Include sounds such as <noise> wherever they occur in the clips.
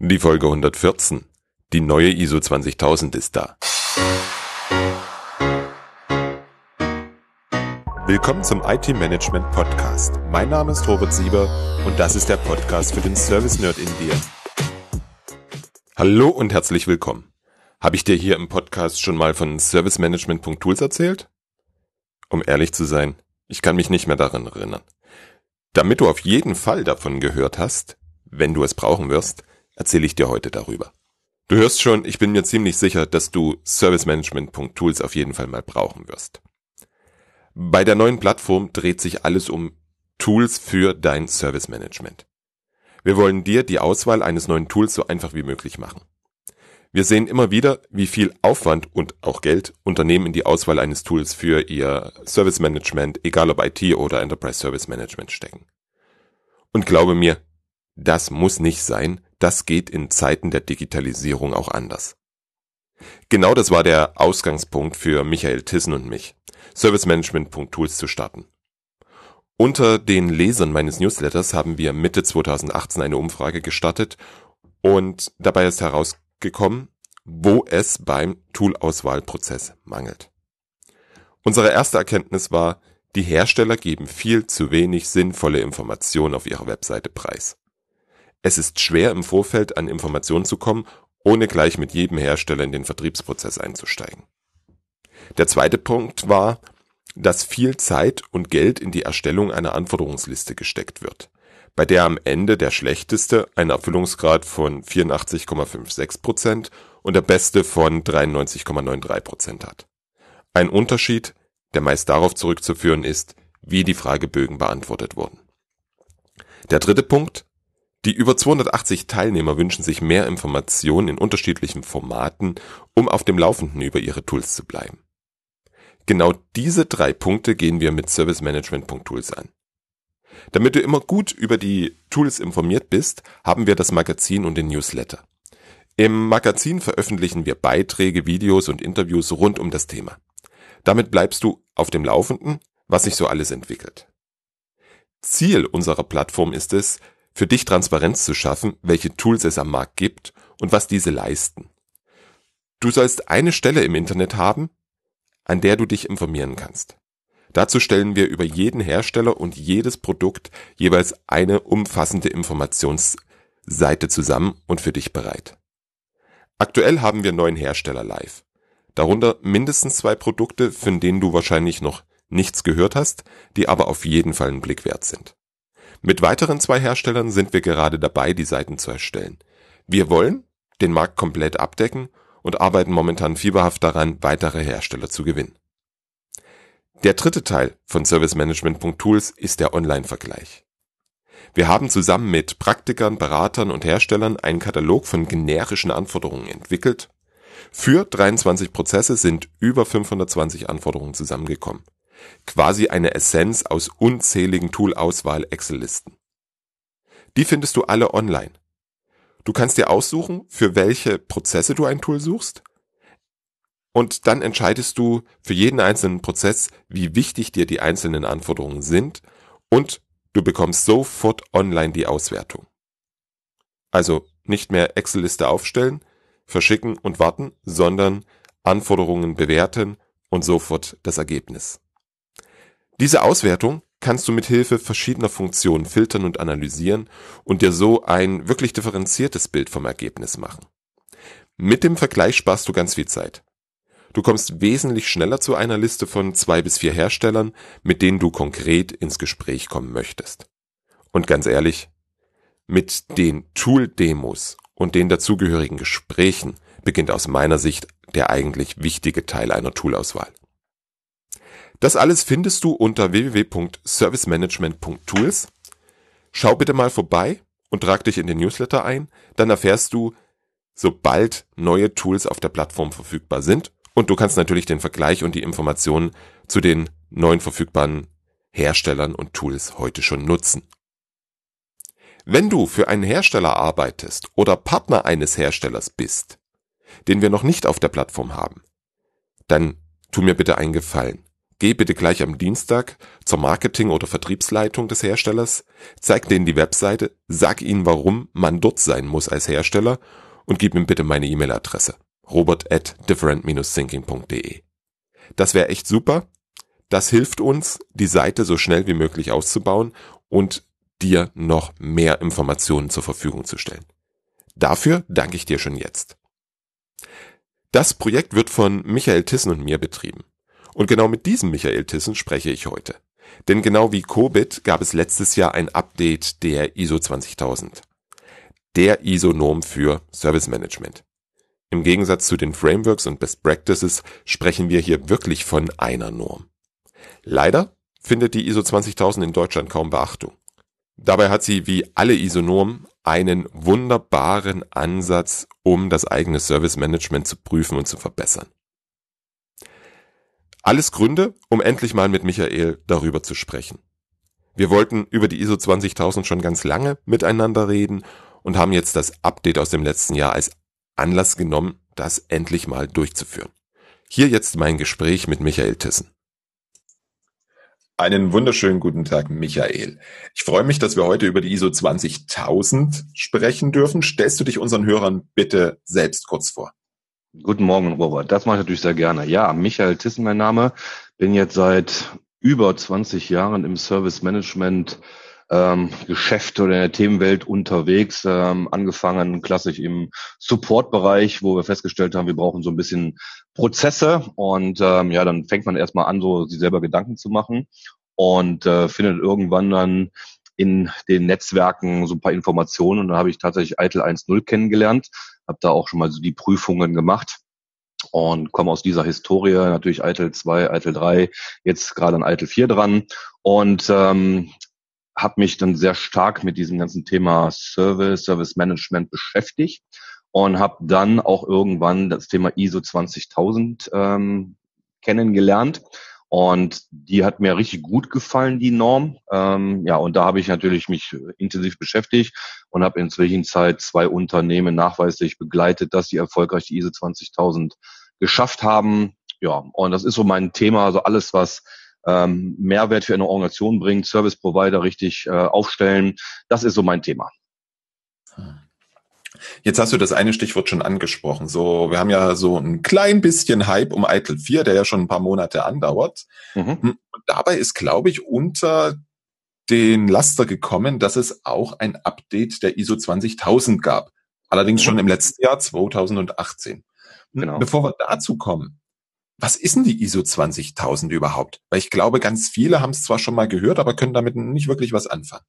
Die Folge 114. Die neue ISO 20000 ist da. Willkommen zum IT Management Podcast. Mein Name ist Robert Sieber und das ist der Podcast für den Service Nerd in dir. Hallo und herzlich willkommen. Habe ich dir hier im Podcast schon mal von servicemanagement.tools erzählt? Um ehrlich zu sein, ich kann mich nicht mehr daran erinnern. Damit du auf jeden Fall davon gehört hast, wenn du es brauchen wirst, erzähle ich dir heute darüber. Du hörst schon, ich bin mir ziemlich sicher, dass du servicemanagement.tools auf jeden Fall mal brauchen wirst. Bei der neuen Plattform dreht sich alles um Tools für dein Service Management. Wir wollen dir die Auswahl eines neuen Tools so einfach wie möglich machen. Wir sehen immer wieder, wie viel Aufwand und auch Geld Unternehmen in die Auswahl eines Tools für ihr Service Management, egal ob IT oder Enterprise Service Management stecken. Und glaube mir, das muss nicht sein, das geht in Zeiten der Digitalisierung auch anders. Genau das war der Ausgangspunkt für Michael Tissen und mich, servicemanagement.tools zu starten. Unter den Lesern meines Newsletters haben wir Mitte 2018 eine Umfrage gestartet und dabei ist herausgekommen, wo es beim Toolauswahlprozess mangelt. Unsere erste Erkenntnis war, die Hersteller geben viel zu wenig sinnvolle Informationen auf ihrer Webseite preis. Es ist schwer im Vorfeld an Informationen zu kommen, ohne gleich mit jedem Hersteller in den Vertriebsprozess einzusteigen. Der zweite Punkt war, dass viel Zeit und Geld in die Erstellung einer Anforderungsliste gesteckt wird, bei der am Ende der schlechteste einen Erfüllungsgrad von 84,56% und der beste von 93,93% hat. Ein Unterschied, der meist darauf zurückzuführen ist, wie die Fragebögen beantwortet wurden. Der dritte Punkt die über 280 Teilnehmer wünschen sich mehr Informationen in unterschiedlichen Formaten, um auf dem Laufenden über ihre Tools zu bleiben. Genau diese drei Punkte gehen wir mit servicemanagement.tools an. Damit du immer gut über die Tools informiert bist, haben wir das Magazin und den Newsletter. Im Magazin veröffentlichen wir Beiträge, Videos und Interviews rund um das Thema. Damit bleibst du auf dem Laufenden, was sich so alles entwickelt. Ziel unserer Plattform ist es, für dich Transparenz zu schaffen, welche Tools es am Markt gibt und was diese leisten. Du sollst eine Stelle im Internet haben, an der du dich informieren kannst. Dazu stellen wir über jeden Hersteller und jedes Produkt jeweils eine umfassende Informationsseite zusammen und für dich bereit. Aktuell haben wir neun Hersteller live. Darunter mindestens zwei Produkte, von denen du wahrscheinlich noch nichts gehört hast, die aber auf jeden Fall einen Blick wert sind. Mit weiteren zwei Herstellern sind wir gerade dabei, die Seiten zu erstellen. Wir wollen den Markt komplett abdecken und arbeiten momentan fieberhaft daran, weitere Hersteller zu gewinnen. Der dritte Teil von servicemanagement.tools ist der Online-Vergleich. Wir haben zusammen mit Praktikern, Beratern und Herstellern einen Katalog von generischen Anforderungen entwickelt. Für 23 Prozesse sind über 520 Anforderungen zusammengekommen quasi eine Essenz aus unzähligen Tool-Auswahl-Excel-Listen. Die findest du alle online. Du kannst dir aussuchen, für welche Prozesse du ein Tool suchst und dann entscheidest du für jeden einzelnen Prozess, wie wichtig dir die einzelnen Anforderungen sind und du bekommst sofort online die Auswertung. Also nicht mehr Excel-Liste aufstellen, verschicken und warten, sondern Anforderungen bewerten und sofort das Ergebnis. Diese Auswertung kannst du mit Hilfe verschiedener Funktionen filtern und analysieren und dir so ein wirklich differenziertes Bild vom Ergebnis machen. Mit dem Vergleich sparst du ganz viel Zeit. Du kommst wesentlich schneller zu einer Liste von zwei bis vier Herstellern, mit denen du konkret ins Gespräch kommen möchtest. Und ganz ehrlich, mit den Tool-Demos und den dazugehörigen Gesprächen beginnt aus meiner Sicht der eigentlich wichtige Teil einer Toolauswahl. Das alles findest du unter www.servicemanagement.tools. Schau bitte mal vorbei und trag dich in den Newsletter ein, dann erfährst du, sobald neue Tools auf der Plattform verfügbar sind und du kannst natürlich den Vergleich und die Informationen zu den neuen verfügbaren Herstellern und Tools heute schon nutzen. Wenn du für einen Hersteller arbeitest oder Partner eines Herstellers bist, den wir noch nicht auf der Plattform haben, dann tu mir bitte einen Gefallen geh bitte gleich am Dienstag zur Marketing- oder Vertriebsleitung des Herstellers, zeig denen die Webseite, sag ihnen, warum man dort sein muss als Hersteller und gib ihm bitte meine E-Mail-Adresse robert at different-thinking.de. Das wäre echt super. Das hilft uns, die Seite so schnell wie möglich auszubauen und dir noch mehr Informationen zur Verfügung zu stellen. Dafür danke ich dir schon jetzt. Das Projekt wird von Michael Tissen und mir betrieben. Und genau mit diesem Michael Tissen spreche ich heute. Denn genau wie Cobit gab es letztes Jahr ein Update der ISO 20000. Der ISO-Norm für Service Management. Im Gegensatz zu den Frameworks und Best Practices sprechen wir hier wirklich von einer Norm. Leider findet die ISO 20000 in Deutschland kaum Beachtung. Dabei hat sie wie alle ISO-Normen einen wunderbaren Ansatz, um das eigene Service Management zu prüfen und zu verbessern. Alles Gründe, um endlich mal mit Michael darüber zu sprechen. Wir wollten über die ISO 20000 schon ganz lange miteinander reden und haben jetzt das Update aus dem letzten Jahr als Anlass genommen, das endlich mal durchzuführen. Hier jetzt mein Gespräch mit Michael Tissen. Einen wunderschönen guten Tag, Michael. Ich freue mich, dass wir heute über die ISO 20000 sprechen dürfen. Stellst du dich unseren Hörern bitte selbst kurz vor? Guten Morgen, Robert. Das mache ich natürlich sehr gerne. Ja, Michael Tissen mein Name. Bin jetzt seit über 20 Jahren im Service Management ähm, Geschäft oder in der Themenwelt unterwegs, ähm, angefangen klassisch im Support-Bereich, wo wir festgestellt haben, wir brauchen so ein bisschen Prozesse und ähm, ja, dann fängt man erstmal an, so sich selber Gedanken zu machen und äh, findet irgendwann dann in den Netzwerken so ein paar Informationen und dann habe ich tatsächlich ITIL 1.0 kennengelernt, habe da auch schon mal so die Prüfungen gemacht und komme aus dieser Historie, natürlich ITIL 2, ITIL 3, jetzt gerade an ITIL 4 dran und ähm, habe mich dann sehr stark mit diesem ganzen Thema Service, Service Management beschäftigt und habe dann auch irgendwann das Thema ISO 20000 ähm, kennengelernt. Und die hat mir richtig gut gefallen, die Norm. Ähm, ja, und da habe ich natürlich mich intensiv beschäftigt und habe inzwischen Zeit zwei Unternehmen nachweislich begleitet, dass sie erfolgreich die ISO 20000 geschafft haben. Ja, und das ist so mein Thema, also alles, was ähm, Mehrwert für eine Organisation bringt, Service Provider richtig äh, aufstellen. Das ist so mein Thema. Jetzt hast du das eine Stichwort schon angesprochen. So, wir haben ja so ein klein bisschen Hype um ITIL 4, der ja schon ein paar Monate andauert. Mhm. Hm, und dabei ist, glaube ich, unter den Laster gekommen, dass es auch ein Update der ISO 20000 gab. Allerdings mhm. schon im letzten Jahr 2018. Hm, genau. Bevor wir dazu kommen, was ist denn die ISO 20000 überhaupt? Weil ich glaube, ganz viele haben es zwar schon mal gehört, aber können damit nicht wirklich was anfangen.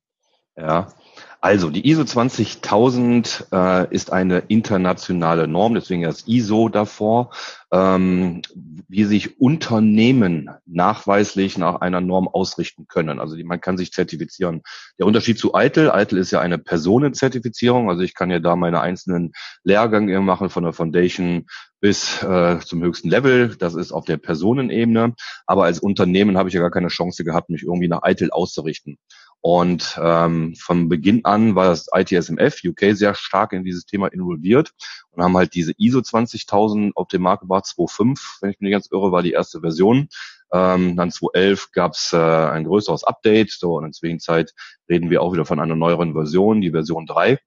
Ja, also die ISO 20000 äh, ist eine internationale Norm, deswegen das ISO davor, ähm, wie sich Unternehmen nachweislich nach einer Norm ausrichten können. Also die, man kann sich zertifizieren. Der Unterschied zu ITIL, ITIL ist ja eine Personenzertifizierung, also ich kann ja da meine einzelnen Lehrgänge machen von der Foundation bis äh, zum höchsten Level. Das ist auf der Personenebene. Aber als Unternehmen habe ich ja gar keine Chance gehabt, mich irgendwie nach ITIL auszurichten. Und ähm, von Beginn an war das ITSMF UK sehr stark in dieses Thema involviert und haben halt diese ISO 20000 auf dem Markt gebracht. 2.5, wenn ich mich nicht ganz irre, war die erste Version. Ähm, dann 2011 gab es äh, ein größeres Update. So, und in der Zwischenzeit reden wir auch wieder von einer neueren Version, die Version 3.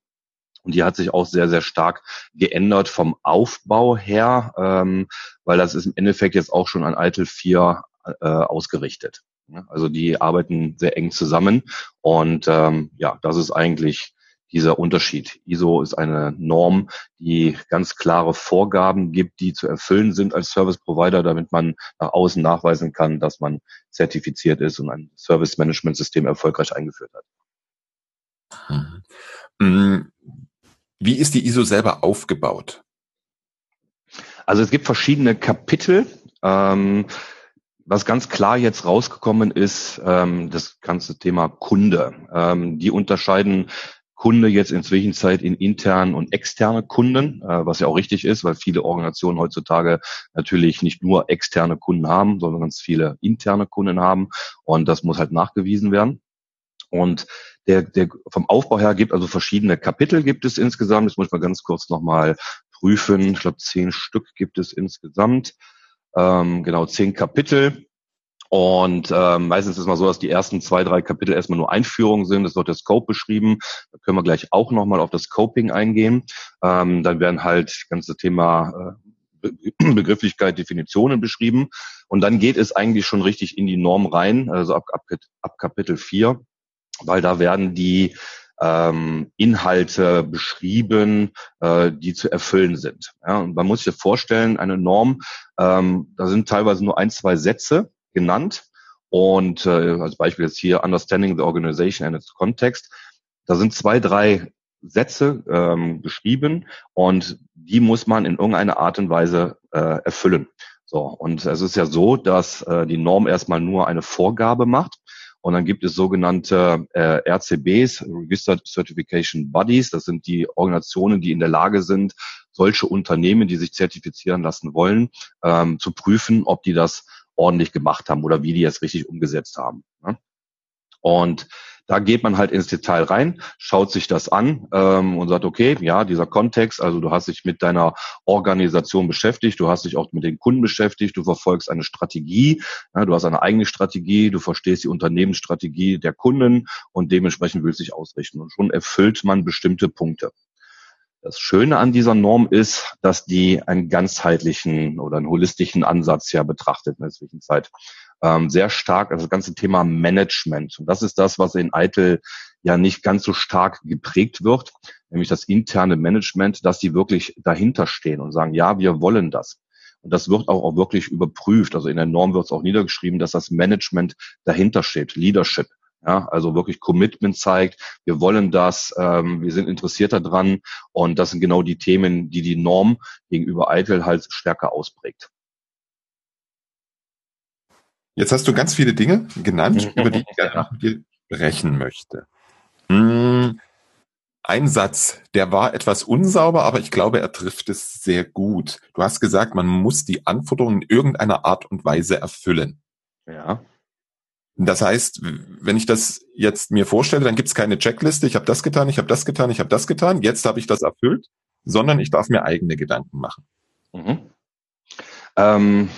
Und die hat sich auch sehr, sehr stark geändert vom Aufbau her, ähm, weil das ist im Endeffekt jetzt auch schon an ITIL 4 äh, ausgerichtet. Also die arbeiten sehr eng zusammen und ähm, ja, das ist eigentlich dieser Unterschied. ISO ist eine Norm, die ganz klare Vorgaben gibt, die zu erfüllen sind als Service Provider, damit man nach außen nachweisen kann, dass man zertifiziert ist und ein Service Management System erfolgreich eingeführt hat. Mhm. Wie ist die ISO selber aufgebaut? Also es gibt verschiedene Kapitel. Ähm, was ganz klar jetzt rausgekommen ist, ähm, das ganze Thema Kunde. Ähm, die unterscheiden Kunde jetzt inzwischen Zeit in intern und externe Kunden, äh, was ja auch richtig ist, weil viele Organisationen heutzutage natürlich nicht nur externe Kunden haben, sondern ganz viele interne Kunden haben und das muss halt nachgewiesen werden. Und der, der vom Aufbau her gibt also verschiedene Kapitel gibt es insgesamt. Das muss man ganz kurz nochmal prüfen. Ich glaube, zehn Stück gibt es insgesamt. Ähm, genau, zehn Kapitel. Und ähm, meistens ist es mal so, dass die ersten zwei, drei Kapitel erstmal nur Einführungen sind. Es wird der Scope beschrieben. Da können wir gleich auch nochmal auf das Scoping eingehen. Ähm, dann werden halt ganze Thema äh, <clears throat> Begrifflichkeit, Definitionen beschrieben. Und dann geht es eigentlich schon richtig in die Norm rein, also ab, ab, ab Kapitel 4, weil da werden die ähm, Inhalte beschrieben, äh, die zu erfüllen sind. Ja, und man muss sich vorstellen, eine Norm, ähm, da sind teilweise nur ein, zwei Sätze genannt. Und äh, als Beispiel jetzt hier Understanding the Organization and its Context. Da sind zwei, drei Sätze ähm, geschrieben und die muss man in irgendeiner Art und Weise äh, erfüllen. So, und es ist ja so, dass äh, die Norm erstmal nur eine Vorgabe macht und dann gibt es sogenannte äh, RCBs, Registered Certification Bodies. Das sind die Organisationen, die in der Lage sind, solche Unternehmen, die sich zertifizieren lassen wollen, ähm, zu prüfen, ob die das ordentlich gemacht haben oder wie die es richtig umgesetzt haben. Ne? Und da geht man halt ins Detail rein, schaut sich das an ähm, und sagt, okay, ja, dieser Kontext, also du hast dich mit deiner Organisation beschäftigt, du hast dich auch mit den Kunden beschäftigt, du verfolgst eine Strategie, ja, du hast eine eigene Strategie, du verstehst die Unternehmensstrategie der Kunden und dementsprechend willst du dich ausrichten. Und schon erfüllt man bestimmte Punkte. Das Schöne an dieser Norm ist, dass die einen ganzheitlichen oder einen holistischen Ansatz ja betrachtet in der Zwischenzeit. Ähm, sehr stark, also das ganze Thema Management. Und das ist das, was in Eitel ja nicht ganz so stark geprägt wird, nämlich das interne Management, dass die wirklich dahinter stehen und sagen, ja, wir wollen das. Und das wird auch, auch wirklich überprüft. Also in der Norm wird es auch niedergeschrieben, dass das Management dahinter steht, Leadership. Ja, also wirklich Commitment zeigt, wir wollen das, ähm, wir sind interessiert daran und das sind genau die Themen, die die Norm gegenüber Eitel halt stärker ausprägt. Jetzt hast du ganz viele Dinge genannt, über die ich gerne mit dir sprechen möchte. Hm, ein Satz, der war etwas unsauber, aber ich glaube, er trifft es sehr gut. Du hast gesagt, man muss die Anforderungen in irgendeiner Art und Weise erfüllen. Ja. Das heißt, wenn ich das jetzt mir vorstelle, dann gibt es keine Checkliste, ich habe das getan, ich habe das getan, ich habe das getan, jetzt habe ich das erfüllt, sondern ich darf mir eigene Gedanken machen. Mhm. Ähm,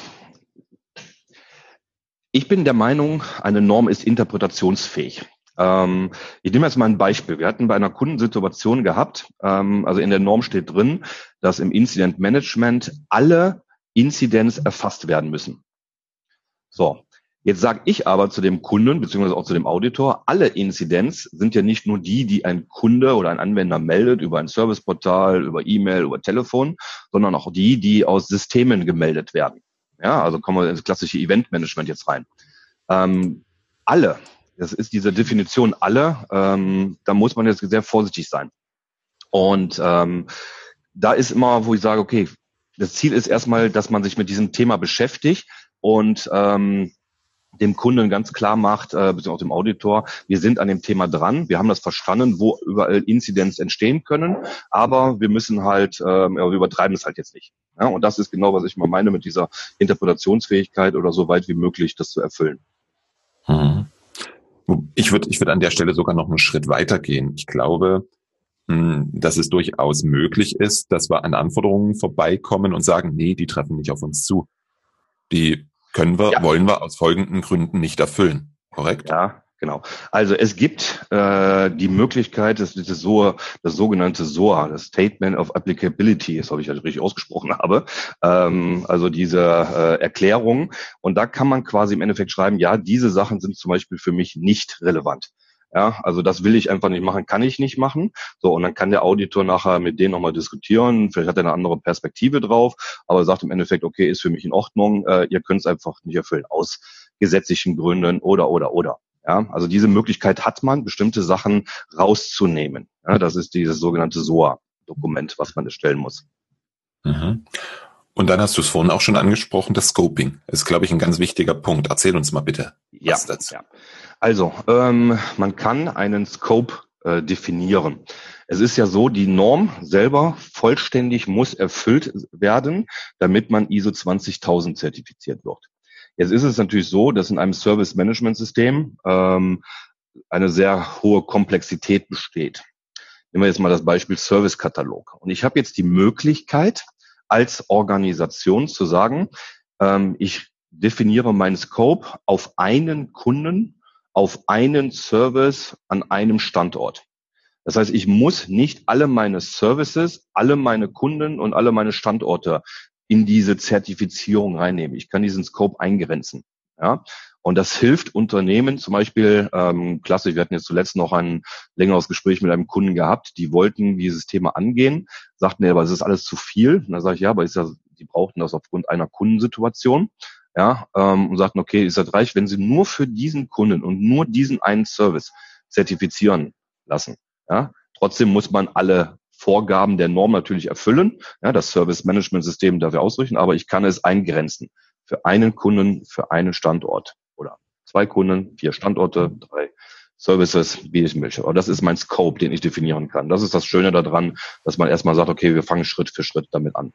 ich bin der Meinung, eine Norm ist interpretationsfähig. Ähm, ich nehme jetzt mal ein Beispiel. Wir hatten bei einer Kundensituation gehabt, ähm, also in der Norm steht drin, dass im Incident Management alle Inzidenz erfasst werden müssen. So, Jetzt sage ich aber zu dem Kunden beziehungsweise auch zu dem Auditor, alle Inzidenz sind ja nicht nur die, die ein Kunde oder ein Anwender meldet über ein Serviceportal, über E-Mail, über Telefon, sondern auch die, die aus Systemen gemeldet werden. Ja, also kommen wir ins klassische Eventmanagement jetzt rein. Ähm, alle, das ist diese Definition alle, ähm, da muss man jetzt sehr vorsichtig sein. Und ähm, da ist immer, wo ich sage, okay, das Ziel ist erstmal, dass man sich mit diesem Thema beschäftigt und ähm, dem Kunden ganz klar macht, äh, beziehungsweise auch dem Auditor, wir sind an dem Thema dran, wir haben das verstanden, wo überall Inzidenz entstehen können, aber wir müssen halt, äh, wir übertreiben es halt jetzt nicht. Ja, und das ist genau, was ich mal meine mit dieser Interpretationsfähigkeit oder so weit wie möglich das zu erfüllen. Mhm. Ich würde ich würde an der Stelle sogar noch einen Schritt weiter gehen. Ich glaube, hm, dass es durchaus möglich ist, dass wir an Anforderungen vorbeikommen und sagen, nee, die treffen nicht auf uns zu. Die können wir, ja. wollen wir aus folgenden Gründen nicht erfüllen. Korrekt? Ja, Genau. Also es gibt äh, die Möglichkeit, das, das, SOA, das sogenannte SOA, das Statement of Applicability, das habe ich ja richtig ausgesprochen habe, ähm, also diese äh, Erklärung. Und da kann man quasi im Endeffekt schreiben, ja, diese Sachen sind zum Beispiel für mich nicht relevant. Ja, also das will ich einfach nicht machen, kann ich nicht machen. So, und dann kann der Auditor nachher mit denen nochmal diskutieren. Vielleicht hat er eine andere Perspektive drauf, aber sagt im Endeffekt, okay, ist für mich in Ordnung, äh, ihr könnt es einfach nicht erfüllen, aus gesetzlichen Gründen oder, oder, oder. Ja, also diese Möglichkeit hat man, bestimmte Sachen rauszunehmen. Ja, das ist dieses sogenannte SOA-Dokument, was man erstellen muss. Mhm. Und dann hast du es vorhin auch schon angesprochen, das Scoping. Das ist, glaube ich, ein ganz wichtiger Punkt. Erzähl uns mal bitte. Ja, dazu. ja. Also, ähm, man kann einen Scope äh, definieren. Es ist ja so, die Norm selber vollständig muss erfüllt werden, damit man ISO 20000 zertifiziert wird. Jetzt ist es natürlich so, dass in einem Service-Management-System ähm, eine sehr hohe Komplexität besteht. Nehmen wir jetzt mal das Beispiel Service-Katalog. Und ich habe jetzt die Möglichkeit, als Organisation zu sagen, ähm, ich definiere meinen Scope auf einen Kunden, auf einen Service an einem Standort. Das heißt, ich muss nicht alle meine Services, alle meine Kunden und alle meine Standorte in diese Zertifizierung reinnehmen. Ich kann diesen Scope eingrenzen. Ja, und das hilft Unternehmen, zum Beispiel, ähm, klasse, wir hatten jetzt zuletzt noch ein längeres Gespräch mit einem Kunden gehabt, die wollten dieses Thema angehen, sagten, ja, aber es ist alles zu viel. Und dann sage ich, ja, aber ist ja, die brauchten das aufgrund einer Kundensituation. Ja, ähm, und sagten, okay, ist das reich, wenn sie nur für diesen Kunden und nur diesen einen Service zertifizieren lassen. Ja, trotzdem muss man alle Vorgaben der Norm natürlich erfüllen, ja, das Service Management System dafür ausrichten, aber ich kann es eingrenzen für einen Kunden, für einen Standort oder zwei Kunden, vier Standorte, drei Services, wie ich möchte. Aber das ist mein Scope, den ich definieren kann. Das ist das Schöne daran, dass man erstmal sagt, okay, wir fangen Schritt für Schritt damit an.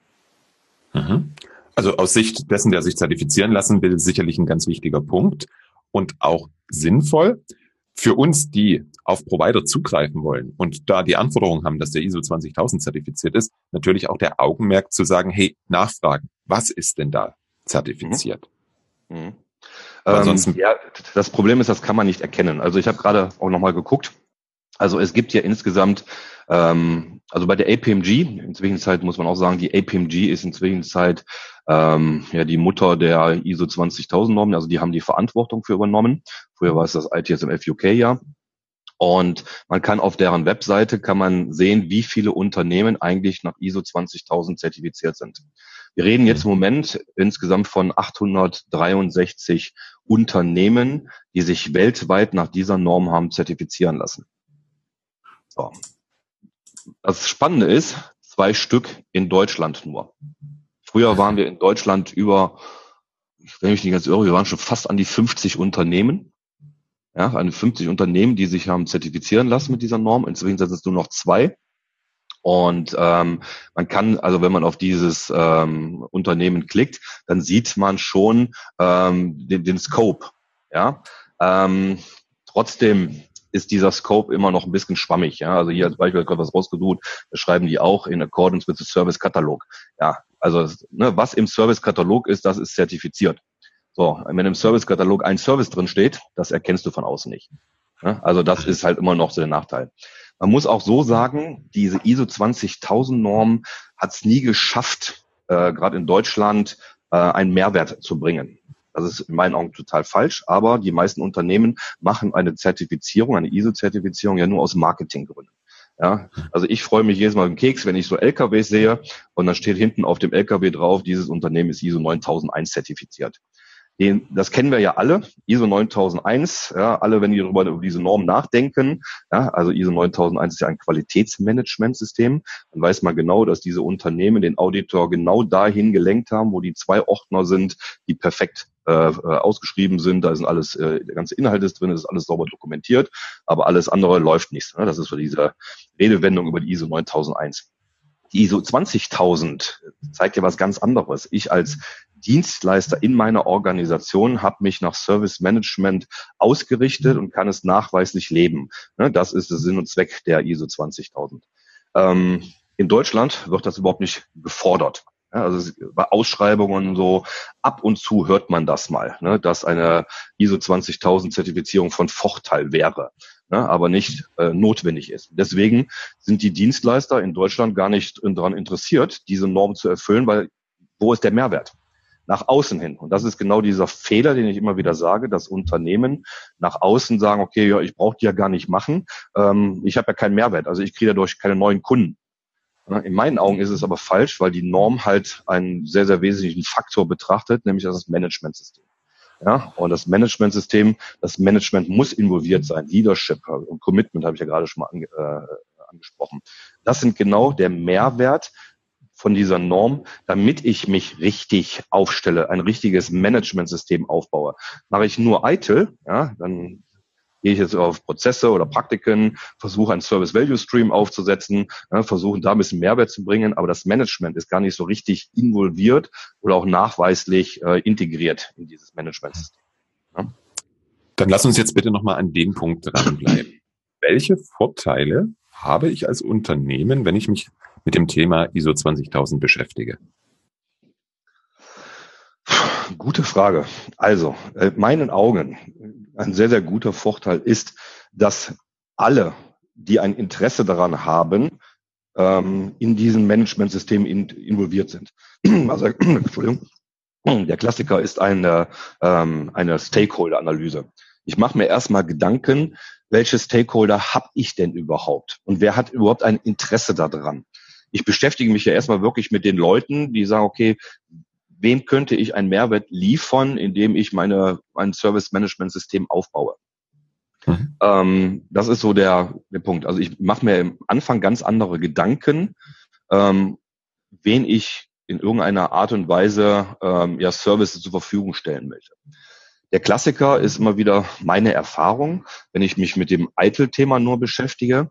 Mhm. Also aus Sicht dessen, der sich zertifizieren lassen will, sicherlich ein ganz wichtiger Punkt und auch sinnvoll. Für uns, die auf Provider zugreifen wollen und da die Anforderungen haben, dass der ISO 20000 zertifiziert ist, natürlich auch der Augenmerk zu sagen, hey, nachfragen, was ist denn da zertifiziert? Mhm. Mhm. Ähm, ja, das Problem ist, das kann man nicht erkennen. Also ich habe gerade auch nochmal geguckt. Also es gibt ja insgesamt, ähm, also bei der APMG, inzwischen Zeit muss man auch sagen, die APMG ist inzwischen Zeit ähm, ja die Mutter der ISO 20000 Normen, also die haben die Verantwortung für übernommen. Früher war es das ITSMF UK ja. Und man kann auf deren Webseite kann man sehen, wie viele Unternehmen eigentlich nach ISO 20000 zertifiziert sind. Wir reden jetzt im Moment insgesamt von 863 Unternehmen, die sich weltweit nach dieser Norm haben zertifizieren lassen. So. Das Spannende ist, zwei Stück in Deutschland nur. Früher waren wir in Deutschland über, ich nicht ganz irre, wir waren schon fast an die 50 Unternehmen. Ja, eine 50 Unternehmen, die sich haben zertifizieren lassen mit dieser Norm. Inzwischen sind es nur noch zwei. Und ähm, man kann, also wenn man auf dieses ähm, Unternehmen klickt, dann sieht man schon ähm, den, den Scope. Ja, ähm, trotzdem ist dieser Scope immer noch ein bisschen schwammig. Ja? Also hier als Beispiel gerade was rausgesucht, da schreiben die auch in accordance with the Service Katalog. Ja, also ne, was im Service Katalog ist, das ist zertifiziert. So, wenn im Servicekatalog ein Service drin steht, das erkennst du von außen nicht. Also das ist halt immer noch so der Nachteil. Man muss auch so sagen, diese ISO 20000 Norm hat es nie geschafft, äh, gerade in Deutschland, äh, einen Mehrwert zu bringen. Das ist in meinen Augen total falsch, aber die meisten Unternehmen machen eine Zertifizierung, eine ISO-Zertifizierung ja nur aus Marketinggründen. Ja, also ich freue mich jedes Mal im Keks, wenn ich so LKWs sehe und dann steht hinten auf dem LKW drauf, dieses Unternehmen ist ISO 9001 zertifiziert. Den, das kennen wir ja alle, ISO 9001, ja, alle, wenn die darüber über diese Norm nachdenken, ja, also ISO 9001 ist ja ein Qualitätsmanagementsystem, dann weiß man genau, dass diese Unternehmen den Auditor genau dahin gelenkt haben, wo die zwei Ordner sind, die perfekt äh, äh ausgeschrieben sind, da sind alles, äh, der ganze Inhalt ist drin, es ist alles sauber dokumentiert, aber alles andere läuft nicht. Ne? Das ist so diese Redewendung über die ISO 9001. Die ISO 20000 zeigt ja was ganz anderes. Ich als Dienstleister in meiner Organisation habe mich nach Service Management ausgerichtet und kann es nachweislich leben. Ne, das ist der Sinn und Zweck der ISO 20000. Ähm, in Deutschland wird das überhaupt nicht gefordert. Also bei Ausschreibungen so ab und zu hört man das mal, ne, dass eine ISO 20000 Zertifizierung von Vorteil wäre, ne, aber nicht äh, notwendig ist. Deswegen sind die Dienstleister in Deutschland gar nicht daran interessiert, diese Norm zu erfüllen, weil wo ist der Mehrwert? nach außen hin. Und das ist genau dieser Fehler, den ich immer wieder sage, dass Unternehmen nach außen sagen, okay, ja, ich brauche die ja gar nicht machen, ähm, ich habe ja keinen Mehrwert, also ich kriege dadurch keine neuen Kunden. In meinen Augen ist es aber falsch, weil die Norm halt einen sehr, sehr wesentlichen Faktor betrachtet, nämlich das Managementsystem. Ja, und das Managementsystem, das Management muss involviert sein, Leadership und Commitment habe ich ja gerade schon mal ange, äh, angesprochen. Das sind genau der Mehrwert, von dieser Norm, damit ich mich richtig aufstelle, ein richtiges Managementsystem aufbaue. Mache ich nur eitel, ja, dann gehe ich jetzt auf Prozesse oder Praktiken, versuche einen Service Value Stream aufzusetzen, ja, versuche da ein bisschen Mehrwert zu bringen, aber das Management ist gar nicht so richtig involviert oder auch nachweislich äh, integriert in dieses Managementsystem. Ja. Dann lass uns jetzt bitte nochmal an dem Punkt dranbleiben. <clears throat> Welche Vorteile habe ich als Unternehmen, wenn ich mich mit dem Thema ISO 20000 beschäftige? Gute Frage. Also, in meinen Augen, ein sehr, sehr guter Vorteil ist, dass alle, die ein Interesse daran haben, ähm, in diesem Managementsystem in, involviert sind. <clears throat> Also, <clears throat> Entschuldigung, der Klassiker ist eine, ähm, eine Stakeholder-Analyse. Ich mache mir erstmal Gedanken, welche Stakeholder habe ich denn überhaupt und wer hat überhaupt ein Interesse daran. Ich beschäftige mich ja erstmal wirklich mit den Leuten, die sagen, okay, wem könnte ich einen Mehrwert liefern, indem ich meine, mein Service-Management-System aufbaue. Mhm. Ähm, das ist so der, der Punkt. Also ich mache mir im Anfang ganz andere Gedanken, ähm, wen ich in irgendeiner Art und Weise ähm, ja Services zur Verfügung stellen möchte. Der Klassiker ist immer wieder meine Erfahrung, wenn ich mich mit dem Eitel-Thema nur beschäftige,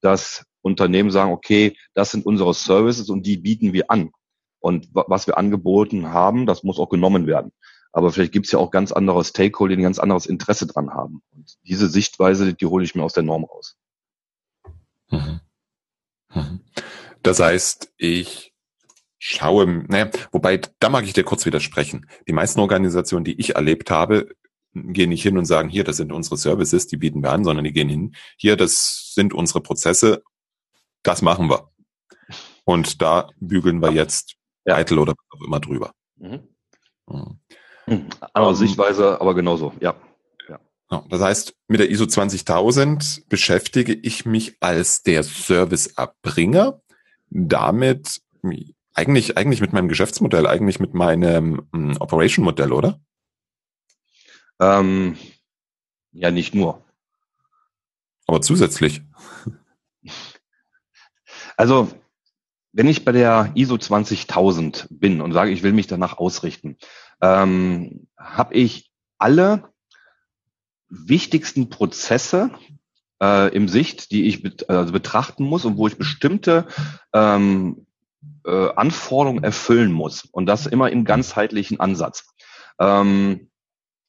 dass Unternehmen sagen, okay, das sind unsere Services und die bieten wir an. Und was wir angeboten haben, das muss auch genommen werden. Aber vielleicht gibt es ja auch ganz andere Stakeholder, die ein ganz anderes Interesse dran haben. Und diese Sichtweise, die hole ich mir aus der Norm raus. Mhm. Mhm. Das heißt, ich schaue, naja, wobei, da mag ich dir kurz widersprechen. Die meisten Organisationen, die ich erlebt habe, gehen nicht hin und sagen, hier, das sind unsere Services, die bieten wir an, sondern die gehen hin, hier, das sind unsere Prozesse, das machen wir. Und da bügeln wir jetzt ja. Eitel oder was auch immer drüber. Mhm. Mhm. Andere um, Sichtweise, aber genauso, ja. ja. Das heißt, mit der ISO 20000 beschäftige ich mich als der Serviceerbringer damit eigentlich, eigentlich mit meinem Geschäftsmodell, eigentlich mit meinem ähm, Operation-Modell, oder? Ähm, ja, nicht nur. Aber zusätzlich. Also, wenn ich bei der ISO 20000 bin und sage, ich will mich danach ausrichten, ähm, habe ich alle wichtigsten Prozesse äh, im Sicht, die ich bet also betrachten muss und wo ich bestimmte ähm, äh, Anforderungen erfüllen muss. Und das immer im ganzheitlichen Ansatz. Ähm,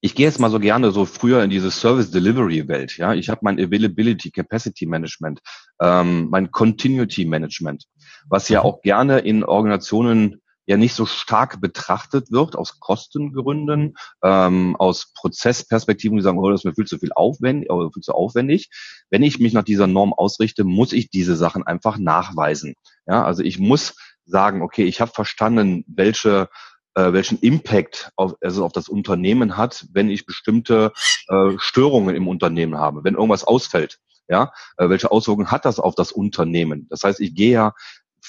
ich gehe jetzt mal so gerne so früher in diese Service Delivery Welt. Ja, ich habe mein Availability Capacity Management, ähm, mein Continuity Management, was ja auch gerne in Organisationen ja nicht so stark betrachtet wird aus Kostengründen, ähm, aus Prozessperspektiven, die sagen, oh, das ist mir viel zu viel aufwendig, oder viel zu aufwendig. Wenn ich mich nach dieser Norm ausrichte, muss ich diese Sachen einfach nachweisen. Ja, also ich muss sagen, okay, ich habe verstanden, welche äh, welchen Impact auf, also auf das Unternehmen hat, wenn ich bestimmte äh, Störungen im Unternehmen habe, wenn irgendwas ausfällt. Ja, äh, welche Auswirkungen hat das auf das Unternehmen? Das heißt, ich gehe ja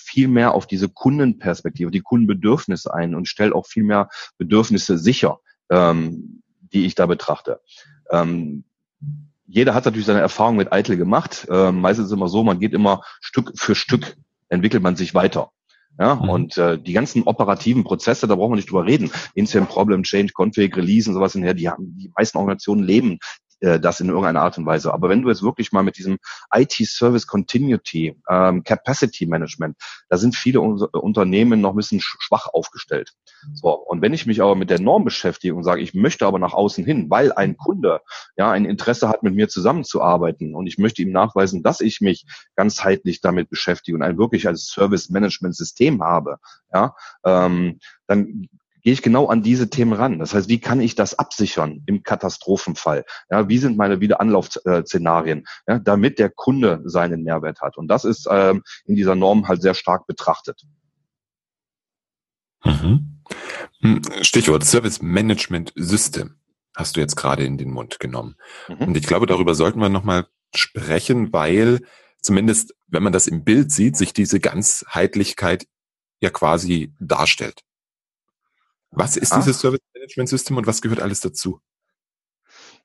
viel mehr auf diese Kundenperspektive, die Kundenbedürfnisse ein und stelle auch viel mehr Bedürfnisse sicher, ähm, die ich da betrachte. Ähm, jeder hat natürlich seine Erfahrung mit Eitel gemacht. Ähm, meistens ist es immer so, man geht immer Stück für Stück, entwickelt man sich weiter. Ja, mhm. und äh, die ganzen operativen Prozesse, da brauchen wir nicht drüber reden. Incident Problem Change, Config, Release und sowas in der, die haben, die meisten Organisationen leben äh, das in irgendeiner Art und Weise. Aber wenn du jetzt wirklich mal mit diesem IT-Service Continuity, ähm, Capacity Management, da sind viele Unternehmen noch ein bisschen schwach aufgestellt. So, und wenn ich mich aber mit der Norm beschäftige und sage, ich möchte aber nach außen hin, weil ein Kunde ja ein Interesse hat, mit mir zusammenzuarbeiten und ich möchte ihm nachweisen, dass ich mich ganzheitlich damit beschäftige und ein wirklich als Service Management System habe, ja, ähm, dann gehe ich genau an diese Themen ran. Das heißt, wie kann ich das absichern im Katastrophenfall? Ja, wie sind meine Wiederanlaufszenarien, ja, damit der Kunde seinen Mehrwert hat? Und das ist ähm, in dieser Norm halt sehr stark betrachtet. Mhm. Hm, Stichwort Service Management System hast du jetzt gerade in den Mund genommen. Mhm. Und ich glaube, darüber sollten wir nochmal sprechen, weil zumindest, wenn man das im Bild sieht, sich diese Ganzheitlichkeit ja quasi darstellt. Was ist Ach. dieses Service Management System und was gehört alles dazu?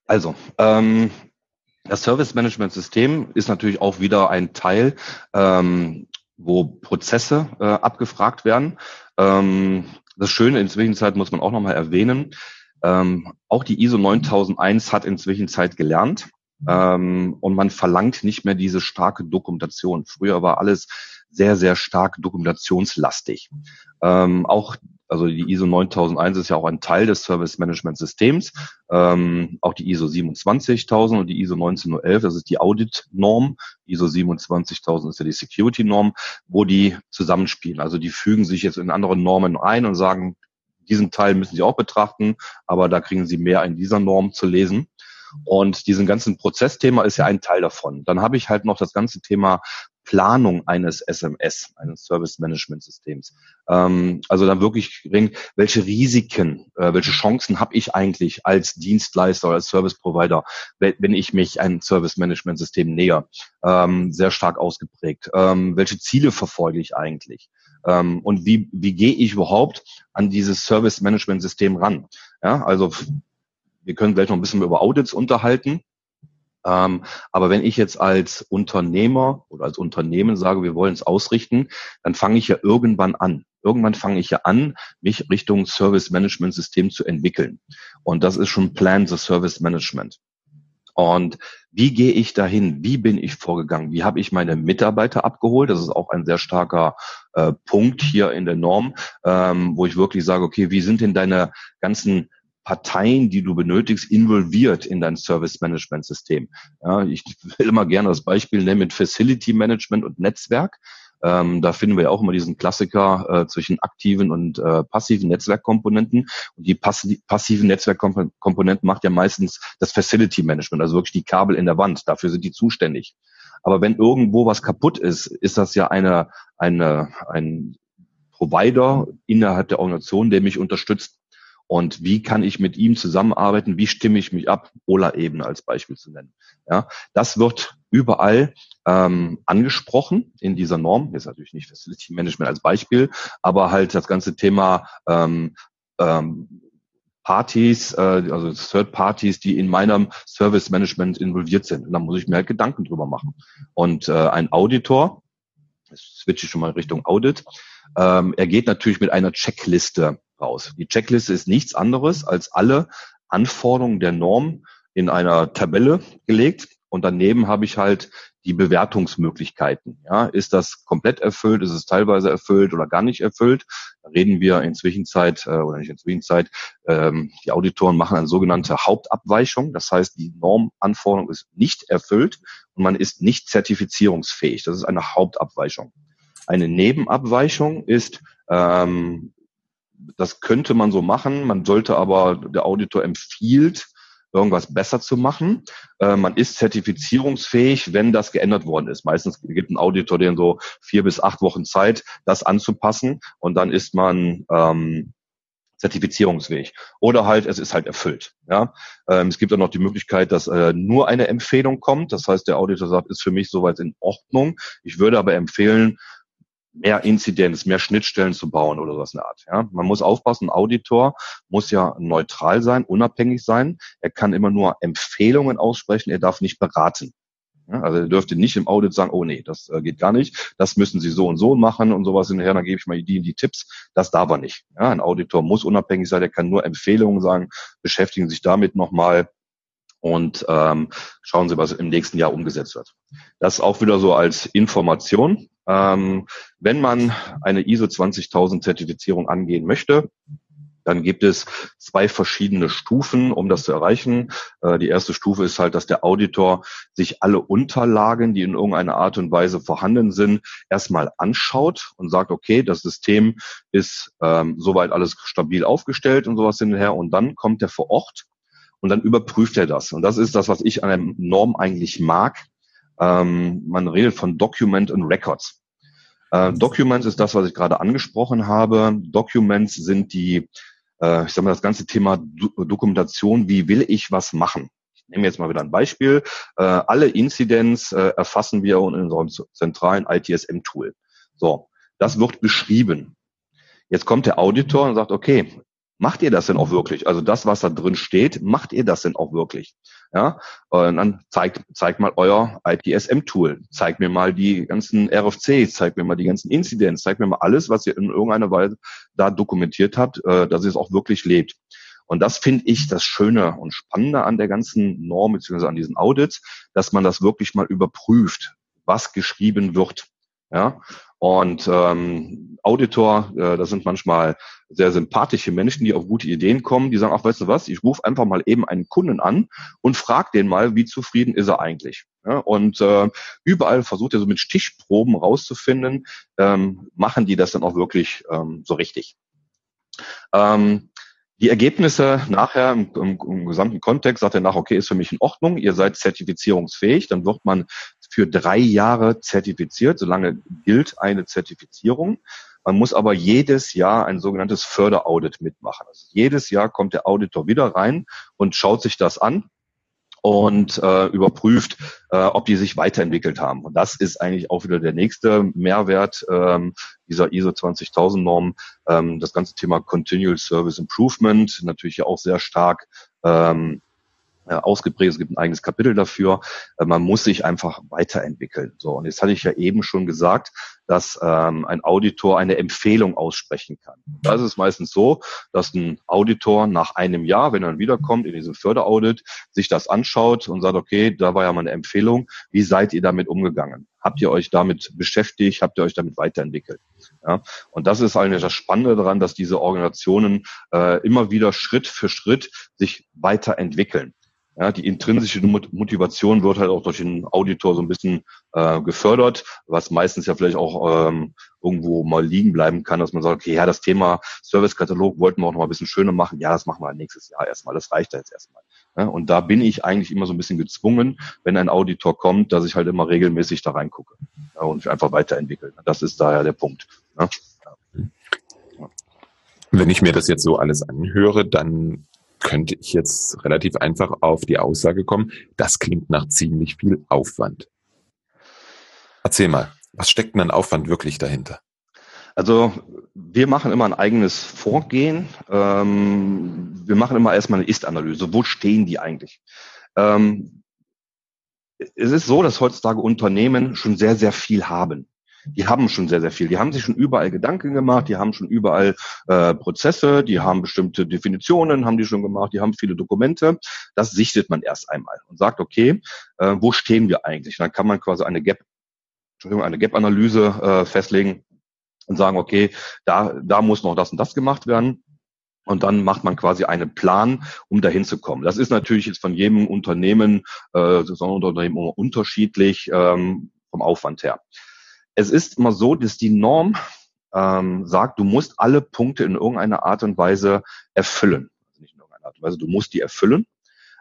Also, ähm, das Service Management System ist natürlich auch wieder ein Teil, ähm, wo Prozesse äh, abgefragt werden. Ähm, das Schöne in Zwischenzeit muss man auch nochmal erwähnen. Ähm, auch die ISO 9001 hat in Zwischenzeit gelernt. Ähm, und man verlangt nicht mehr diese starke Dokumentation. Früher war alles sehr, sehr stark dokumentationslastig. Ähm, auch also die ISO 9001 ist ja auch ein Teil des Service Management Systems. Ähm, auch die ISO 27000 und die ISO 19011, das ist die Audit-Norm. ISO 27000 ist ja die Security-Norm, wo die zusammenspielen. Also die fügen sich jetzt in andere Normen ein und sagen, diesen Teil müssen Sie auch betrachten, aber da kriegen Sie mehr in dieser Norm zu lesen. Und diesen ganzen Prozessthema ist ja ein Teil davon. Dann habe ich halt noch das ganze Thema Planung eines SMS, eines Service Management Systems. Ähm, also dann wirklich gering, welche Risiken, äh, welche Chancen habe ich eigentlich als Dienstleister oder als Service Provider, wenn ich mich ein Service Management System näher, ähm, sehr stark ausgeprägt. Ähm, welche Ziele verfolge ich eigentlich? Ähm, und wie, wie gehe ich überhaupt an dieses Service Management System ran? Ja, also wir können gleich noch ein bisschen über Audits unterhalten. Ähm, aber wenn ich jetzt als Unternehmer oder als Unternehmen sage, wir wollen es ausrichten, dann fange ich ja irgendwann an. Irgendwann fange ich ja an, mich Richtung Service Management System zu entwickeln. Und das ist schon Plan the Service Management. Und wie gehe ich dahin? Wie bin ich vorgegangen? Wie habe ich meine Mitarbeiter abgeholt? Das ist auch ein sehr starker äh, Punkt hier in der Norm, ähm, wo ich wirklich sage, okay, wie sind denn deine ganzen Parteien, die du benötigst, involviert in dein Service Management System. Ja, ich will immer gerne das Beispiel nehmen mit Facility Management und Netzwerk. Ähm, da finden wir ja auch immer diesen Klassiker äh, zwischen aktiven und äh, passiven Netzwerkkomponenten. Und die passi passiven Netzwerkkomponenten macht ja meistens das Facility Management, also wirklich die Kabel in der Wand. Dafür sind die zuständig. Aber wenn irgendwo was kaputt ist, ist das ja eine, eine, ein Provider innerhalb der Organisation, der mich unterstützt. Und wie kann ich mit ihm zusammenarbeiten? Wie stimme ich mich ab? Ola-Ebene als Beispiel zu nennen. Ja, das wird überall ähm, angesprochen in dieser Norm. Jetzt natürlich nicht Facility Management als Beispiel, aber halt das ganze Thema ähm, ähm, Partys, äh, also Third Parties, die in meinem Service Management involviert sind. Und da muss ich mir halt Gedanken drüber machen. Und äh, ein Auditor, jetzt switche ich schon mal Richtung Audit, ähm, er geht natürlich mit einer Checkliste raus. Die Checkliste ist nichts anderes als alle Anforderungen der Norm in einer Tabelle gelegt und daneben habe ich halt die Bewertungsmöglichkeiten. Ja, ist das komplett erfüllt? Ist es teilweise erfüllt oder gar nicht erfüllt? Da reden wir in Zwischenzeit äh, oder nicht in Zwischenzeit. Ähm, die Auditoren machen eine sogenannte Hauptabweichung. Das heißt, die Normanforderung ist nicht erfüllt und man ist nicht zertifizierungsfähig. Das ist eine Hauptabweichung. Eine Nebenabweichung ist ähm, das könnte man so machen. Man sollte aber, der Auditor empfiehlt, irgendwas besser zu machen. Äh, man ist zertifizierungsfähig, wenn das geändert worden ist. Meistens gibt ein Auditor den so vier bis acht Wochen Zeit, das anzupassen und dann ist man ähm, zertifizierungsfähig. Oder halt, es ist halt erfüllt. Ja? Ähm, es gibt auch noch die Möglichkeit, dass äh, nur eine Empfehlung kommt. Das heißt, der Auditor sagt, ist für mich soweit in Ordnung. Ich würde aber empfehlen, mehr Inzidenz, mehr Schnittstellen zu bauen oder sowas in der Art. Ja, man muss aufpassen, ein Auditor muss ja neutral sein, unabhängig sein. Er kann immer nur Empfehlungen aussprechen, er darf nicht beraten. Ja, also er dürfte nicht im Audit sagen, oh nee, das äh, geht gar nicht, das müssen Sie so und so machen und sowas hinterher, dann gebe ich mal die die Tipps. Das darf er nicht. Ja, ein Auditor muss unabhängig sein, er kann nur Empfehlungen sagen, beschäftigen Sie sich damit nochmal und ähm, schauen Sie, was im nächsten Jahr umgesetzt wird. Das auch wieder so als Information. Ähm, wenn man eine ISO 20000 Zertifizierung angehen möchte, dann gibt es zwei verschiedene Stufen, um das zu erreichen. Äh, die erste Stufe ist halt, dass der Auditor sich alle Unterlagen, die in irgendeiner Art und Weise vorhanden sind, erstmal anschaut und sagt, okay, das System ist ähm, soweit alles stabil aufgestellt und sowas hinterher. Und dann kommt er vor Ort und dann überprüft er das. Und das ist das, was ich an der Norm eigentlich mag. Ähm, man redet von Document und Records. Äh, Documents ist das, was ich gerade angesprochen habe. Documents sind die, äh, ich sage mal, das ganze Thema Do Dokumentation. Wie will ich was machen? Ich nehme jetzt mal wieder ein Beispiel. Äh, alle Incidents äh, erfassen wir in unserem zentralen ITSM-Tool. So, das wird beschrieben. Jetzt kommt der Auditor und sagt, okay, Macht ihr das denn auch wirklich? Also das, was da drin steht, macht ihr das denn auch wirklich? Ja, und dann zeigt, zeigt mal euer ITSM-Tool, zeigt mir mal die ganzen RFCs, zeigt mir mal die ganzen Incidents, zeigt mir mal alles, was ihr in irgendeiner Weise da dokumentiert habt, äh, dass ihr es auch wirklich lebt. Und das finde ich das Schöne und Spannende an der ganzen Norm beziehungsweise an diesen Audits, dass man das wirklich mal überprüft, was geschrieben wird. Ja, und ähm, Auditor, äh, das sind manchmal sehr sympathische Menschen, die auf gute Ideen kommen, die sagen, ach, weißt du was, ich rufe einfach mal eben einen Kunden an und frage den mal, wie zufrieden ist er eigentlich. Ja, und äh, überall versucht er so mit Stichproben rauszufinden, ähm, machen die das dann auch wirklich ähm, so richtig. Ähm, die Ergebnisse nachher im, im, im, gesamten Kontext sagt er nach, okay, ist für mich in Ordnung, ihr seid zertifizierungsfähig, dann wird man für drei Jahre zertifiziert, solange gilt eine Zertifizierung. Man muss aber jedes Jahr ein sogenanntes Förderaudit mitmachen. Also jedes Jahr kommt der Auditor wieder rein und schaut sich das an und äh, überprüft, äh, ob die sich weiterentwickelt haben. Und das ist eigentlich auch wieder der nächste Mehrwert ähm, dieser ISO 20000 Norm. Ähm, das ganze Thema Continual Service Improvement, natürlich ja auch sehr stark ähm, äh, ausgeprägt. Es gibt ein eigenes Kapitel dafür. Äh, man muss sich einfach weiterentwickeln. So und jetzt hatte ich ja eben schon gesagt, dass ähm, ein Auditor eine Empfehlung aussprechen kann. Das ist meistens so, dass ein Auditor nach einem Jahr, wenn er dann wiederkommt in diesem Förderaudit, sich das anschaut und sagt, okay, da war ja mal eine Empfehlung. Wie seid ihr damit umgegangen? Habt ihr euch damit beschäftigt? Habt ihr euch damit weiterentwickelt? Ja, und das ist eigentlich das Spannende daran, dass diese Organisationen äh, immer wieder Schritt für Schritt sich weiterentwickeln. Ja, die intrinsische Motivation wird halt auch durch den Auditor so ein bisschen äh, gefördert, was meistens ja vielleicht auch ähm, irgendwo mal liegen bleiben kann, dass man sagt, okay, ja, das Thema Servicekatalog wollten wir auch noch mal ein bisschen schöner machen. Ja, das machen wir nächstes Jahr erstmal. Das reicht da jetzt erstmal. Ja, und da bin ich eigentlich immer so ein bisschen gezwungen, wenn ein Auditor kommt, dass ich halt immer regelmäßig da reingucke ja, und einfach weiterentwickeln. Das ist daher der Punkt. Ja. Wenn ich mir das jetzt so alles anhöre, dann könnte ich jetzt relativ einfach auf die Aussage kommen, das klingt nach ziemlich viel Aufwand. Erzähl mal, was steckt denn an Aufwand wirklich dahinter? Also wir machen immer ein eigenes Vorgehen. Ähm, wir machen immer erstmal eine Ist-Analyse. Wo stehen die eigentlich? Ähm, es ist so, dass heutzutage Unternehmen schon sehr, sehr viel haben die haben schon sehr, sehr viel. Die haben sich schon überall Gedanken gemacht, die haben schon überall äh, Prozesse, die haben bestimmte Definitionen, haben die schon gemacht, die haben viele Dokumente. Das sichtet man erst einmal und sagt, okay, äh, wo stehen wir eigentlich? Und dann kann man quasi eine Gap, Entschuldigung, eine Gap-Analyse äh, festlegen und sagen, okay, da, da muss noch das und das gemacht werden. Und dann macht man quasi einen Plan, um dahin zu kommen. Das ist natürlich jetzt von jedem Unternehmen, äh, Unternehmen unterschiedlich ähm, vom Aufwand her es ist immer so, dass die Norm ähm, sagt, du musst alle Punkte in irgendeiner Art und Weise erfüllen. Also nicht in irgendeiner Art und Weise, du musst die erfüllen,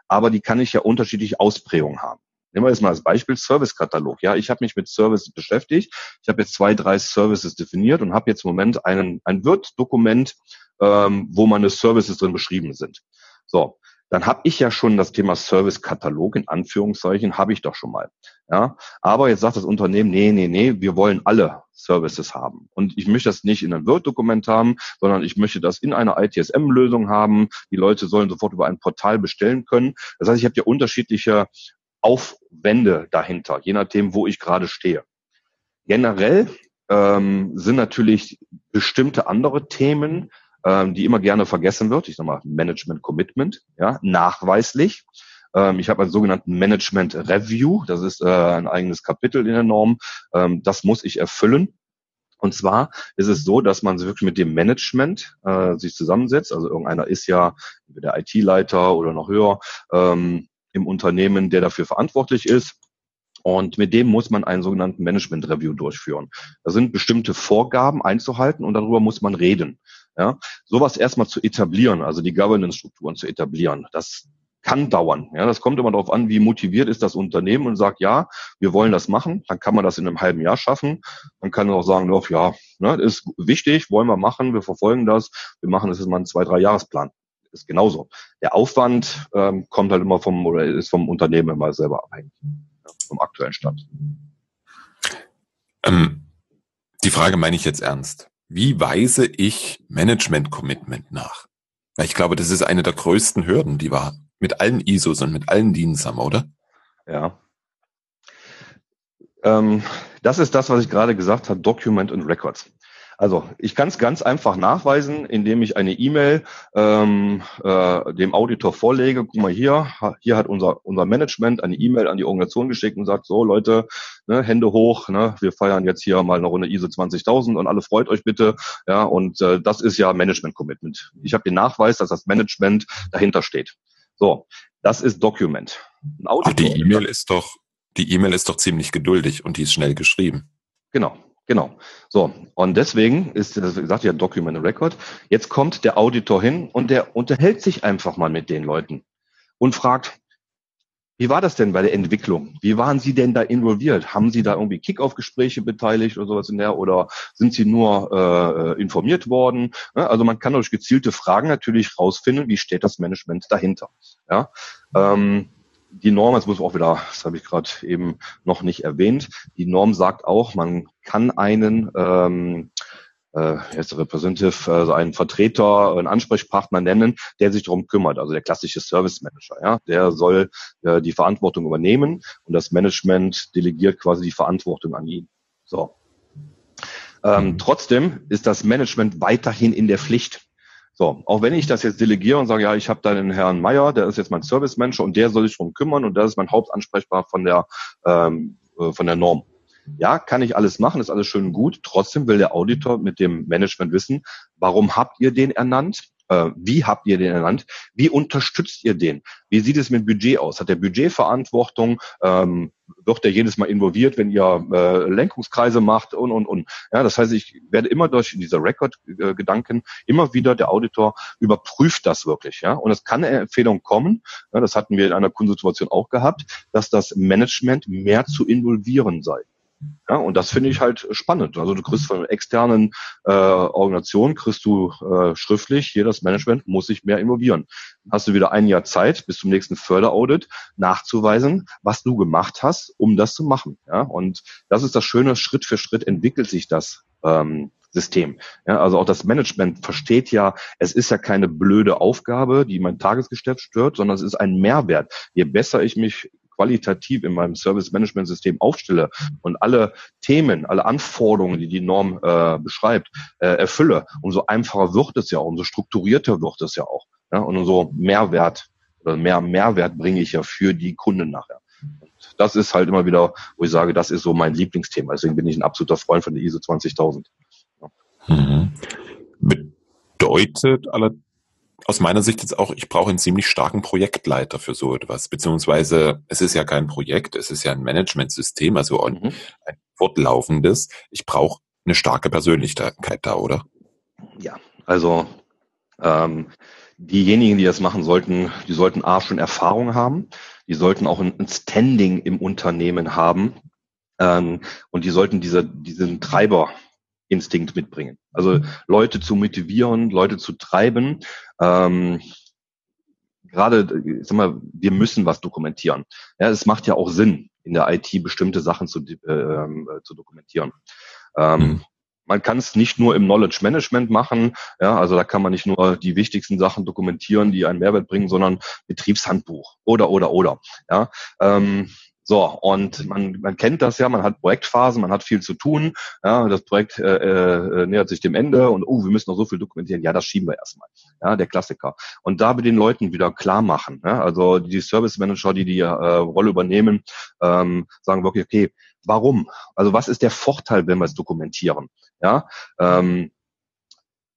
aber die kann ich ja unterschiedliche Ausprägungen haben. Nehmen wir jetzt mal als Beispiel Servicekatalog. Ja, ich habe mich mit Services beschäftigt. Ich habe jetzt zwei, drei Services definiert und habe jetzt im Moment einen, ein Word-Dokument, ähm, wo meine Services drin beschrieben sind. So, dann habe ich ja schon das Thema Servicekatalog in Anführungszeichen, habe ich doch schon mal. Ja, aber jetzt sagt das Unternehmen, nee, nee, nee, wir wollen alle Services haben. Und ich möchte das nicht in einem Word-Dokument haben, sondern ich möchte das in einer ITSM-Lösung haben. Die Leute sollen sofort über ein Portal bestellen können. Das heißt, ich habe ja unterschiedliche Aufwände dahinter, je nachdem, wo ich gerade stehe. Generell ähm, sind natürlich bestimmte andere Themen ähm, die immer gerne vergessen wird. Ich sage mal Management Commitment, ja, nachweislich. Ähm, ich habe einen sogenannten Management Review. Das ist äh, ein eigenes Kapitel in der Norm. Ähm, das muss ich erfüllen. Und zwar ist es so, dass man sich wirklich mit dem Management äh, sich zusammensetzt. Also irgendeiner ist ja der IT-Leiter oder noch höher ähm, im Unternehmen, der dafür verantwortlich ist. Und mit dem muss man einen sogenannten Management Review durchführen. Da sind bestimmte Vorgaben einzuhalten und darüber muss man reden. Ja, sowas erstmal zu etablieren, also die Governance-Strukturen zu etablieren, das kann dauern. Ja, das kommt immer darauf an, wie motiviert ist das Unternehmen und sagt, ja, wir wollen das machen. Dann kann man das in einem halben Jahr schaffen. Man kann auch sagen, doch, ja, ne, ist wichtig, wollen wir machen, wir verfolgen das, wir machen das jetzt mal einen zwei, drei Jahresplan. Ist genauso. Der Aufwand ähm, kommt halt immer vom oder ist vom Unternehmen immer selber abhängig, ja, vom aktuellen Stand. Ähm, die Frage meine ich jetzt ernst. Wie weise ich Management-Commitment nach? Ich glaube, das ist eine der größten Hürden, die wir mit allen ISOs und mit allen haben, oder? Ja. Ähm, das ist das, was ich gerade gesagt habe, Document und Records. Also ich kann es ganz einfach nachweisen, indem ich eine E-Mail ähm, äh, dem Auditor vorlege. Guck mal hier, hier hat unser unser Management eine E-Mail an die Organisation geschickt und sagt so Leute, ne, Hände hoch, ne, wir feiern jetzt hier mal eine Runde ISO 20000 und alle freut euch bitte. Ja und äh, das ist ja Management Commitment. Ich habe den Nachweis, dass das Management dahinter steht. So, das ist Document. Ach, die E-Mail ist doch die E-Mail ist doch ziemlich geduldig und die ist schnell geschrieben. Genau. Genau. So. Und deswegen ist, das gesagt ja Document Record. Jetzt kommt der Auditor hin und der unterhält sich einfach mal mit den Leuten und fragt, wie war das denn bei der Entwicklung? Wie waren Sie denn da involviert? Haben Sie da irgendwie Kick-Off-Gespräche beteiligt oder sowas in der? Oder sind Sie nur äh, informiert worden? Ja, also man kann durch gezielte Fragen natürlich rausfinden, wie steht das Management dahinter. Ja, ähm, die Norm, das muss auch wieder, das habe ich gerade eben noch nicht erwähnt, die Norm sagt auch, man kann einen ähm, äh, jetzt Representative, also einen Vertreter, einen Ansprechpartner nennen, der sich darum kümmert, also der klassische Service Manager. Ja, der soll äh, die Verantwortung übernehmen und das Management delegiert quasi die Verantwortung an ihn. So. Ähm, trotzdem ist das Management weiterhin in der Pflicht. So, auch wenn ich das jetzt delegiere und sage, ja, ich habe da den Herrn Meier, der ist jetzt mein Service Manager und der soll sich darum kümmern und das ist mein Hauptansprechbar von der ähm, äh, von der Norm. Ja, kann ich alles machen, ist alles schön und gut. Trotzdem will der Auditor mit dem Management wissen, warum habt ihr den ernannt? Äh, wie habt ihr den ernannt? Wie unterstützt ihr den? Wie sieht es mit Budget aus? Hat der Budgetverantwortung? Ähm, wird der jedes Mal involviert, wenn ihr äh, Lenkungskreise macht und, und, und. Ja, das heißt, ich werde immer durch dieser Record-Gedanken immer wieder der Auditor überprüft das wirklich. Ja, und es kann eine Empfehlung kommen, ja, das hatten wir in einer Kundensituation auch gehabt, dass das Management mehr zu involvieren sei. Ja, und das finde ich halt spannend. Also du kriegst von externen äh, Organisationen, kriegst du äh, schriftlich, hier das Management muss sich mehr involvieren. Hast du wieder ein Jahr Zeit bis zum nächsten Förderaudit nachzuweisen, was du gemacht hast, um das zu machen. Ja, und das ist das Schöne, Schritt für Schritt entwickelt sich das ähm, System. Ja, also auch das Management versteht ja, es ist ja keine blöde Aufgabe, die mein Tagesgeschäft stört, sondern es ist ein Mehrwert. Je besser ich mich qualitativ in meinem Service-Management-System aufstelle und alle Themen, alle Anforderungen, die die Norm äh, beschreibt, äh, erfülle, umso einfacher wird es ja, umso strukturierter wird es ja auch. Ja? Und umso Mehrwert oder mehr Mehrwert bringe ich ja für die Kunden nachher. Und das ist halt immer wieder, wo ich sage, das ist so mein Lieblingsthema. Deswegen bin ich ein absoluter Freund von der ISO 20000. Ja. Mhm. Bedeutet allerdings aus meiner Sicht jetzt auch, ich brauche einen ziemlich starken Projektleiter für so etwas. Beziehungsweise es ist ja kein Projekt, es ist ja ein Managementsystem, also ein, mhm. ein fortlaufendes. Ich brauche eine starke Persönlichkeit da, oder? Ja, also ähm, diejenigen, die das machen sollten, die sollten A schon Erfahrung haben, die sollten auch ein, Standing im Unternehmen haben ähm, und die sollten diese, diesen Treiber Instinkt mitbringen. Also Leute zu motivieren, Leute zu treiben. Ähm, gerade, ich sag mal, wir müssen was dokumentieren. Ja, es macht ja auch Sinn, in der IT bestimmte Sachen zu, äh, zu dokumentieren. Ähm, mhm. Man kann es nicht nur im Knowledge Management machen, ja, also da kann man nicht nur die wichtigsten Sachen dokumentieren, die einen Mehrwert bringen, sondern Betriebshandbuch oder oder oder. Ja, ähm, so, und man, man kennt das ja, man hat Projektphasen, man hat viel zu tun, ja, das Projekt äh, äh, nähert sich dem Ende und oh, wir müssen noch so viel dokumentieren, ja, das schieben wir erstmal. Ja, der Klassiker. Und da wir den Leuten wieder klar machen, ja, also die Service Manager, die die äh, Rolle übernehmen, ähm, sagen wirklich, okay, warum? Also was ist der Vorteil, wenn wir es dokumentieren? Ja, ähm,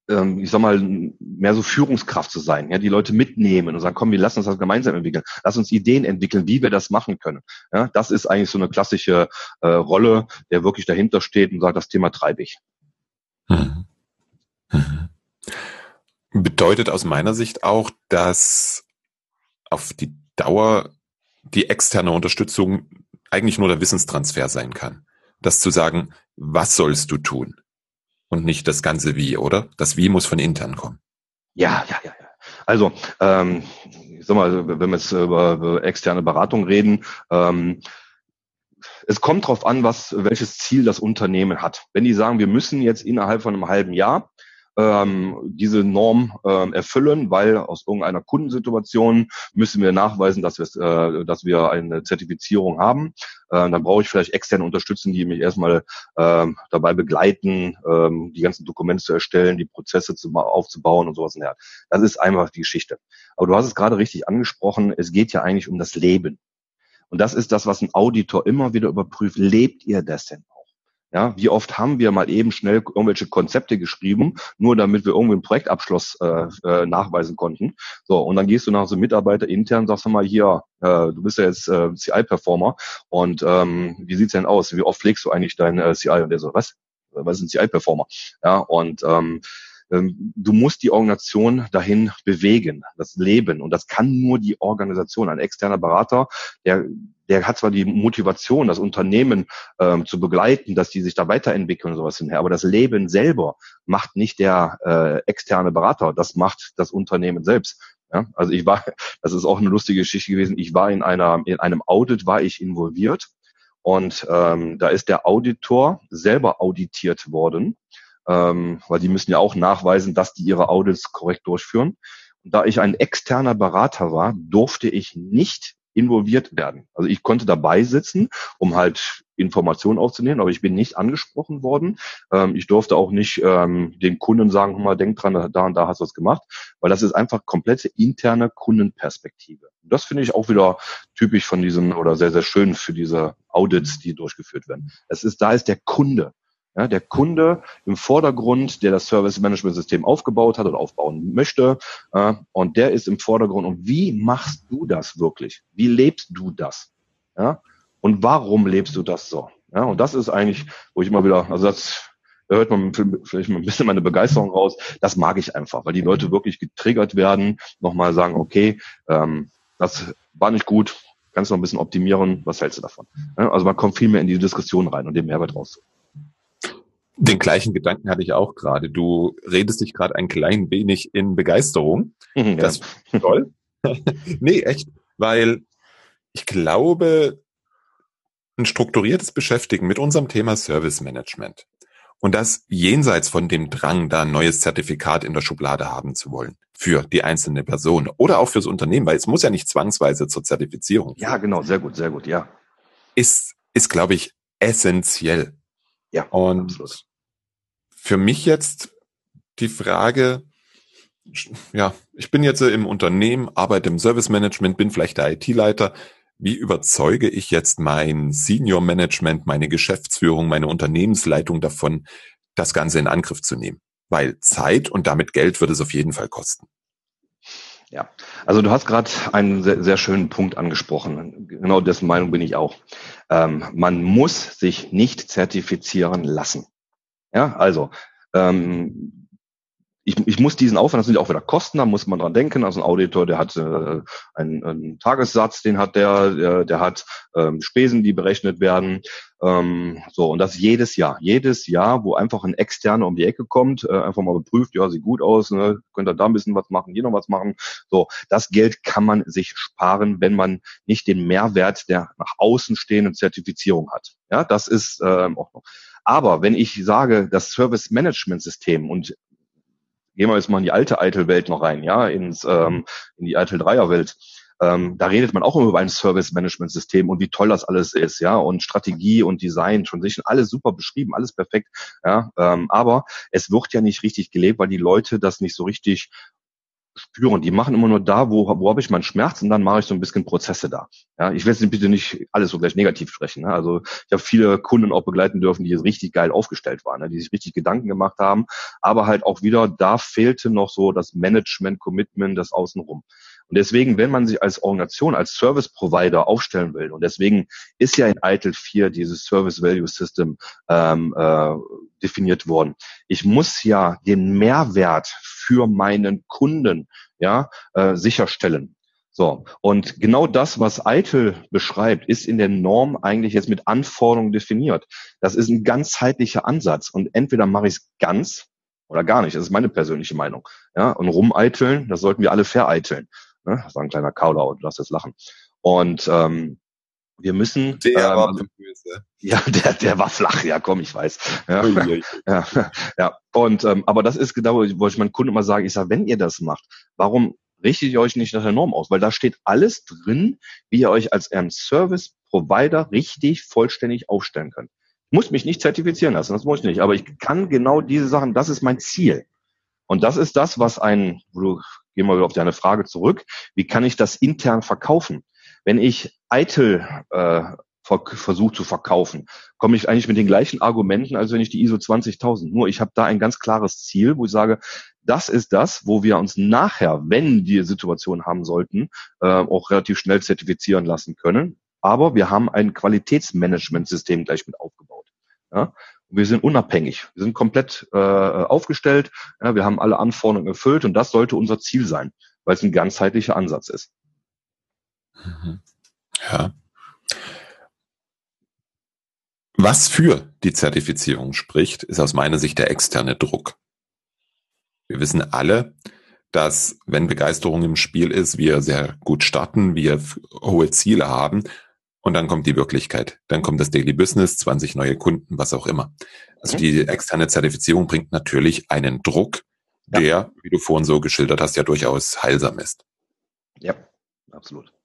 ähm, ich sag mal, mehr so Führungskraft zu sein, ja, die Leute mitnehmen und sagen, komm, wir lassen uns das gemeinsam entwickeln, lass uns Ideen entwickeln, wie wir das machen können. Ja, das ist eigentlich so eine klassische äh, Rolle, der wirklich dahinter steht und sagt, das Thema treibe ich. Mhm. Mhm. Bedeutet aus meiner Sicht auch, dass auf die Dauer die externe Unterstützung eigentlich nur der Wissenstransfer sein kann. Das zu sagen, was sollst du tun? Und nicht das ganze Wie, oder? Das Wie muss von intern kommen. Ja, ja, ja. Also, ähm, ich sag mal, wenn wir jetzt über, externe Beratung reden, ähm, es kommt darauf an, was, welches Ziel das Unternehmen hat. Wenn die sagen, wir müssen jetzt innerhalb von einem halben Jahr ähm, diese Norm ähm, erfüllen, weil aus irgendeiner Kundensituation müssen wir nachweisen, dass, wir, äh, dass wir eine Zertifizierung haben. Äh, dann brauche ich vielleicht externe Unterstützung, die mich erstmal ähm, dabei begleiten, ähm, die ganzen Dokumente zu erstellen, die Prozesse zu, aufzubauen und sowas. Der Das ist einfach die Geschichte. Aber du hast es gerade richtig angesprochen, es geht ja eigentlich um das Leben. Und das ist das, was ein Auditor immer wieder überprüft. Lebt ihr das denn? Ja, wie oft haben wir mal eben schnell irgendwelche Konzepte geschrieben, nur damit wir irgendwie einen Projektabschluss äh, äh, nachweisen konnten. So, und dann gehst du nach so Mitarbeiter intern, sagst du mal hier, äh, du bist ja jetzt äh, CI-Performer und ähm, wie sieht's denn aus? Wie oft pflegst du eigentlich dein äh, CI? Und der so, was? was sind CI-Performer? Ja, und ähm, du musst die Organisation dahin bewegen, das Leben. Und das kann nur die Organisation. Ein externer Berater, der, der hat zwar die Motivation, das Unternehmen ähm, zu begleiten, dass die sich da weiterentwickeln und sowas hinher, aber das Leben selber macht nicht der äh, externe Berater, das macht das Unternehmen selbst. Ja, also ich war, <laughs> das ist auch eine lustige Geschichte gewesen. Ich war in einer, in einem Audit war ich involviert und ähm, da ist der Auditor selber auditiert worden ähm, weil die müssen ja auch nachweisen, dass die ihre Audits korrekt durchführen. Und da ich ein externer Berater war, durfte ich nicht involviert werden. Also ich konnte dabei sitzen, um halt Informationen aufzunehmen, aber ich bin nicht angesprochen worden. Ähm, ich durfte auch nicht ähm, dem Kunden sagen, mal, denk dran, da und da hast du was gemacht, weil das ist einfach komplette interne Kundenperspektive. Und das finde ich auch wieder typisch von diesen oder sehr, sehr schön für diese Audits, die durchgeführt werden. Es ist, da ist der Kunde ja, der Kunde im Vordergrund, der das Service Management System aufgebaut hat oder aufbauen möchte, äh, und der ist im Vordergrund. Und wie machst du das wirklich? Wie lebst du das? Ja, und warum lebst du das so? Ja, und das ist eigentlich, wo ich immer wieder, also das da hört man vielleicht mal ein bisschen meine Begeisterung raus. Das mag ich einfach, weil die Leute wirklich getriggert werden, nochmal sagen, okay, ähm, das war nicht gut, kannst du noch ein bisschen optimieren, was hältst du davon? Also man kommt viel mehr in die Diskussion rein und den Mehrwert raus. Den gleichen Gedanken hatte ich auch gerade. Du redest dich gerade ein klein wenig in Begeisterung. Mhm, das ist toll. <laughs> nee, echt. Weil ich glaube, ein strukturiertes Beschäftigen mit unserem Thema Service Management und das jenseits von dem Drang, da ein neues Zertifikat in der Schublade haben zu wollen für die einzelne Person oder auch fürs Unternehmen, weil es muss ja nicht zwangsweise zur Zertifizierung. Ja, genau, sehr gut, sehr gut, ja. Ist, ist glaube ich, essentiell. Ja. Und absolut. für mich jetzt die Frage, ja, ich bin jetzt im Unternehmen, arbeite im Service Management, bin vielleicht der IT-Leiter. Wie überzeuge ich jetzt mein Senior Management, meine Geschäftsführung, meine Unternehmensleitung davon, das Ganze in Angriff zu nehmen? Weil Zeit und damit Geld wird es auf jeden Fall kosten. Ja, also du hast gerade einen sehr, sehr, schönen Punkt angesprochen. Genau dessen Meinung bin ich auch. Ähm, man muss sich nicht zertifizieren lassen. Ja, also ähm, ich, ich muss diesen Aufwand, das sind ja auch wieder Kosten, da muss man dran denken. Also ein Auditor, der hat äh, einen, einen Tagessatz, den hat der, der, der hat ähm, Spesen, die berechnet werden. Ähm, so, und das jedes Jahr. Jedes Jahr, wo einfach ein Externer um die Ecke kommt, äh, einfach mal beprüft, ja, sieht gut aus, ne, könnt ihr da ein bisschen was machen, hier noch was machen. So, das Geld kann man sich sparen, wenn man nicht den Mehrwert der nach außen stehenden Zertifizierung hat. Ja, das ist ähm, auch noch. Aber wenn ich sage, das Service Management System und gehen wir jetzt mal in die alte Eitel-Welt noch rein, ja, ins, ähm, in die Eitel-Dreier-Welt. Ähm, da redet man auch immer über ein Service-Management-System und wie toll das alles ist, ja, und Strategie und Design, schon sich alles super beschrieben, alles perfekt, ja, ähm, aber es wird ja nicht richtig gelebt, weil die Leute das nicht so richtig spüren. Die machen immer nur da, wo, wo habe ich meinen Schmerz und dann mache ich so ein bisschen Prozesse da. Ja, ich will jetzt bitte nicht alles so gleich negativ sprechen. Ne? Also ich habe viele Kunden auch begleiten dürfen, die richtig geil aufgestellt waren, ne? die sich richtig Gedanken gemacht haben, aber halt auch wieder, da fehlte noch so das Management, Commitment, das Außenrum. Und deswegen, wenn man sich als Organisation, als Service Provider aufstellen will, und deswegen ist ja in ITIL 4 dieses Service Value System ähm, äh, definiert worden. Ich muss ja den Mehrwert für meinen Kunden ja äh, sicherstellen. So, und genau das, was Eitel beschreibt, ist in der Norm eigentlich jetzt mit Anforderungen definiert. Das ist ein ganzheitlicher Ansatz. Und entweder mache ich es ganz oder gar nicht. Das ist meine persönliche Meinung. Ja, und rumeiteln, das sollten wir alle vereiteln. Ne? Das war ein kleiner Kaulau, du darfst jetzt lachen. Und ähm, wir müssen. Der ähm, war böse. Ja, der, der war flach, ja, komm, ich weiß. Ja, <laughs> ja, ja. Und ähm, aber das ist genau, wo ich meinen Kunden immer sage, ich sage, wenn ihr das macht, warum richtet ihr euch nicht nach der Norm aus? Weil da steht alles drin, wie ihr euch als ein Service Provider richtig vollständig aufstellen könnt. Ich muss mich nicht zertifizieren lassen, das muss ich nicht, aber ich kann genau diese Sachen, das ist mein Ziel. Und das ist das, was ein, wo du, gehen wir wieder auf deine Frage zurück, wie kann ich das intern verkaufen? Wenn ich Eitel äh, versuche zu verkaufen, komme ich eigentlich mit den gleichen Argumenten, als wenn ich die ISO 20000. Nur ich habe da ein ganz klares Ziel, wo ich sage, das ist das, wo wir uns nachher, wenn wir Situation haben sollten, äh, auch relativ schnell zertifizieren lassen können. Aber wir haben ein Qualitätsmanagementsystem gleich mit aufgebaut. Ja? wir sind unabhängig. Wir sind komplett äh, aufgestellt. Ja, wir haben alle Anforderungen erfüllt und das sollte unser Ziel sein, weil es ein ganzheitlicher Ansatz ist. Mhm. Ja. Was für die Zertifizierung spricht, ist aus meiner Sicht der externe Druck. Wir wissen alle, dass wenn Begeisterung im Spiel ist, wir sehr gut starten, wir hohe Ziele haben und dann kommt die Wirklichkeit. Dann kommt das Daily Business, 20 neue Kunden, was auch immer. Also mhm. die externe Zertifizierung bringt natürlich einen Druck, ja. der, wie du vorhin so geschildert hast, ja durchaus heilsam ist. Ja, absolut.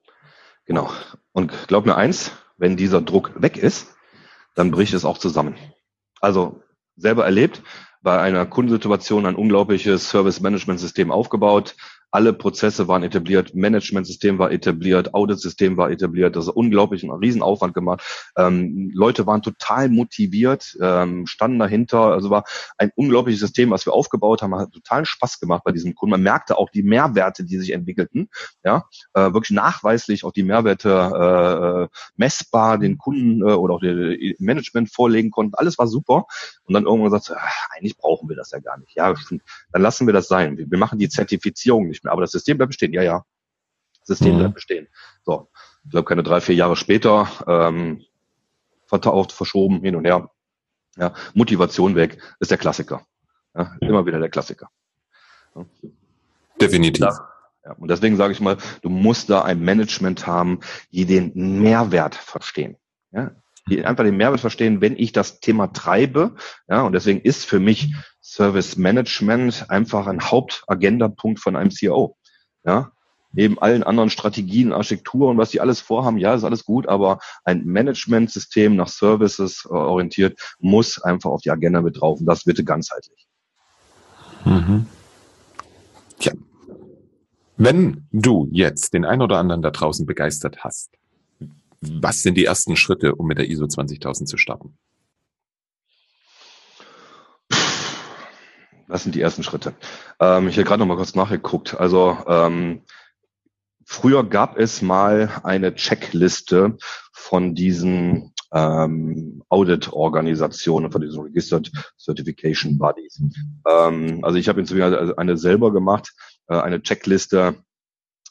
Genau. Und glaub mir eins, wenn dieser Druck weg ist, dann bricht es auch zusammen. Also selber erlebt, bei einer Kundensituation ein unglaubliches Service-Management-System aufgebaut, alle Prozesse waren etabliert, Managementsystem war etabliert, Auditsystem war etabliert, das ist unglaublich ein Riesenaufwand gemacht. Ähm, Leute waren total motiviert, ähm, standen dahinter, also war ein unglaubliches System, was wir aufgebaut haben, hat totalen Spaß gemacht bei diesem Kunden. Man merkte auch die Mehrwerte, die sich entwickelten, ja, äh, wirklich nachweislich auch die Mehrwerte äh, messbar den Kunden äh, oder auch dem Management vorlegen konnten. Alles war super. Und dann irgendwann gesagt, ach, eigentlich brauchen wir das ja gar nicht. Ja, dann lassen wir das sein. Wir, wir machen die Zertifizierung nicht nicht mehr. Aber das System bleibt bestehen. Ja, ja. Das System mhm. bleibt bestehen. So. Ich glaube, keine drei, vier Jahre später, ähm, vertaucht, verschoben, hin und her. Ja, Motivation weg, ist der Klassiker. Ja, immer wieder der Klassiker. Ja. Definitiv. ja, und deswegen sage ich mal, du musst da ein Management haben, die den Mehrwert verstehen. Ja, die einfach den Mehrwert verstehen, wenn ich das Thema treibe. Ja, und deswegen ist für mich Service Management einfach ein Hauptagendapunkt von einem CEO. Ja, neben allen anderen Strategien, Architekturen, was die alles vorhaben, ja, ist alles gut, aber ein Managementsystem nach Services äh, orientiert muss einfach auf die Agenda mit drauf und das bitte ganzheitlich. Mhm. Tja. Wenn du jetzt den ein oder anderen da draußen begeistert hast, was sind die ersten Schritte, um mit der ISO 20000 zu starten? Was sind die ersten Schritte? Ähm, ich habe gerade noch mal kurz nachgeguckt. Also ähm, früher gab es mal eine Checkliste von diesen ähm, Audit-Organisationen, von diesen Registered Certification Bodies. Ähm, also ich habe inzwischen eine selber gemacht, äh, eine Checkliste,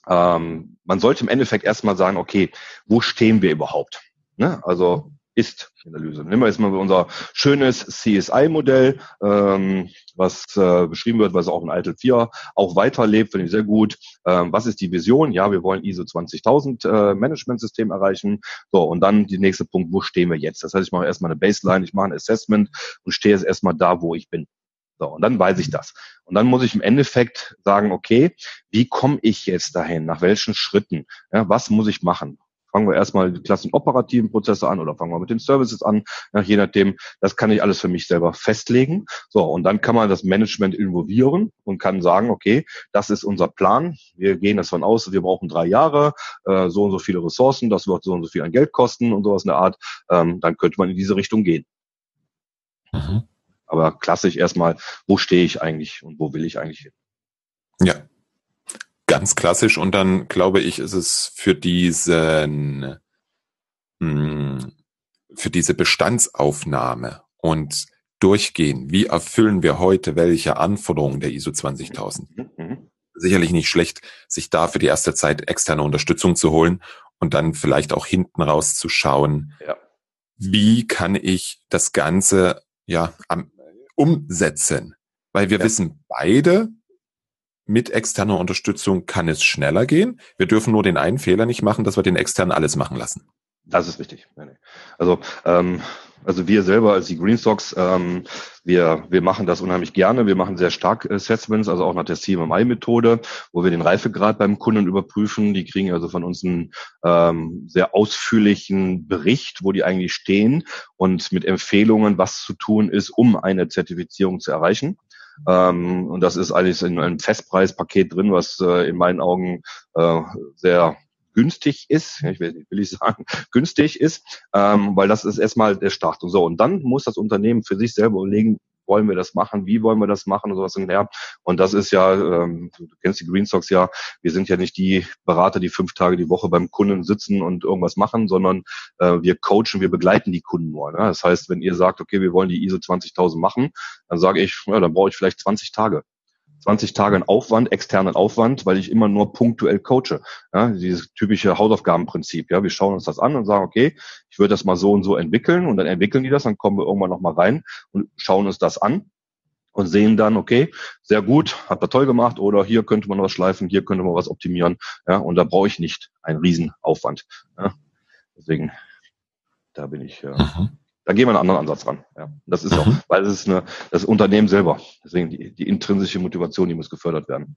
ähm, man sollte im Endeffekt erstmal sagen, okay, wo stehen wir überhaupt? Ne? Also ist-Analyse. Nehmen wir jetzt mal unser schönes CSI-Modell, ähm, was äh, beschrieben wird, was auch in ITIL 4 auch weiterlebt, finde ich sehr gut. Ähm, was ist die Vision? Ja, wir wollen ISO 20000 äh, Management-System erreichen. So, und dann die nächste Punkt, wo stehen wir jetzt? Das heißt, ich mache erstmal eine Baseline, ich mache ein Assessment und stehe jetzt erstmal da, wo ich bin. So, und dann weiß ich das. Und dann muss ich im Endeffekt sagen, okay, wie komme ich jetzt dahin? Nach welchen Schritten? Ja, was muss ich machen? Fangen wir erstmal die klassischen operativen Prozesse an oder fangen wir mit den Services an, ja, je nachdem. Das kann ich alles für mich selber festlegen. So, und dann kann man das Management involvieren und kann sagen, okay, das ist unser Plan. Wir gehen davon aus, wir brauchen drei Jahre, äh, so und so viele Ressourcen, das wird so und so viel an Geld kosten und sowas in der Art. Ähm, dann könnte man in diese Richtung gehen. Mhm. Aber klassisch erstmal, wo stehe ich eigentlich und wo will ich eigentlich hin? Ja, ganz klassisch. Und dann glaube ich, ist es für diesen, hm, für diese Bestandsaufnahme und durchgehen, wie erfüllen wir heute welche Anforderungen der ISO 20000? Mhm, mhm. Sicherlich nicht schlecht, sich da für die erste Zeit externe Unterstützung zu holen und dann vielleicht auch hinten raus zu schauen, ja. wie kann ich das Ganze ja am, umsetzen. Weil wir ja. wissen beide, mit externer Unterstützung kann es schneller gehen. Wir dürfen nur den einen Fehler nicht machen, dass wir den externen alles machen lassen. Das ist richtig. Also ähm, also wir selber als die Greenstocks, ähm, wir, wir machen das unheimlich gerne. Wir machen sehr stark Assessments, also auch nach der CMMI-Methode, wo wir den Reifegrad beim Kunden überprüfen. Die kriegen also von uns einen ähm, sehr ausführlichen Bericht, wo die eigentlich stehen und mit Empfehlungen, was zu tun ist, um eine Zertifizierung zu erreichen. Ähm, und das ist eigentlich in einem Festpreispaket drin, was äh, in meinen Augen äh, sehr günstig ist, ich will, will ich sagen, <laughs> günstig ist, ähm, weil das ist erstmal der Start. Und so, und dann muss das Unternehmen für sich selber überlegen, wollen wir das machen, wie wollen wir das machen und sowas und her. Und das ist ja, ähm, du kennst die Green Stocks ja, wir sind ja nicht die Berater, die fünf Tage die Woche beim Kunden sitzen und irgendwas machen, sondern äh, wir coachen, wir begleiten die Kunden nur. Ne? Das heißt, wenn ihr sagt, okay, wir wollen die ISO 20000 machen, dann sage ich, ja, dann brauche ich vielleicht 20 Tage. 20 Tage an Aufwand, externen Aufwand, weil ich immer nur punktuell coache. Ja, dieses typische Hausaufgabenprinzip. Ja, wir schauen uns das an und sagen, okay, ich würde das mal so und so entwickeln und dann entwickeln die das, dann kommen wir irgendwann nochmal rein und schauen uns das an und sehen dann, okay, sehr gut, hat er toll gemacht oder hier könnte man was schleifen, hier könnte man was optimieren. Ja, und da brauche ich nicht einen Riesenaufwand. Ja, deswegen, da bin ich. Äh. Da gehen wir einen anderen Ansatz ran. Ja, das ist mhm. auch, weil es ist eine, das Unternehmen selber. Deswegen die, die intrinsische Motivation, die muss gefördert werden.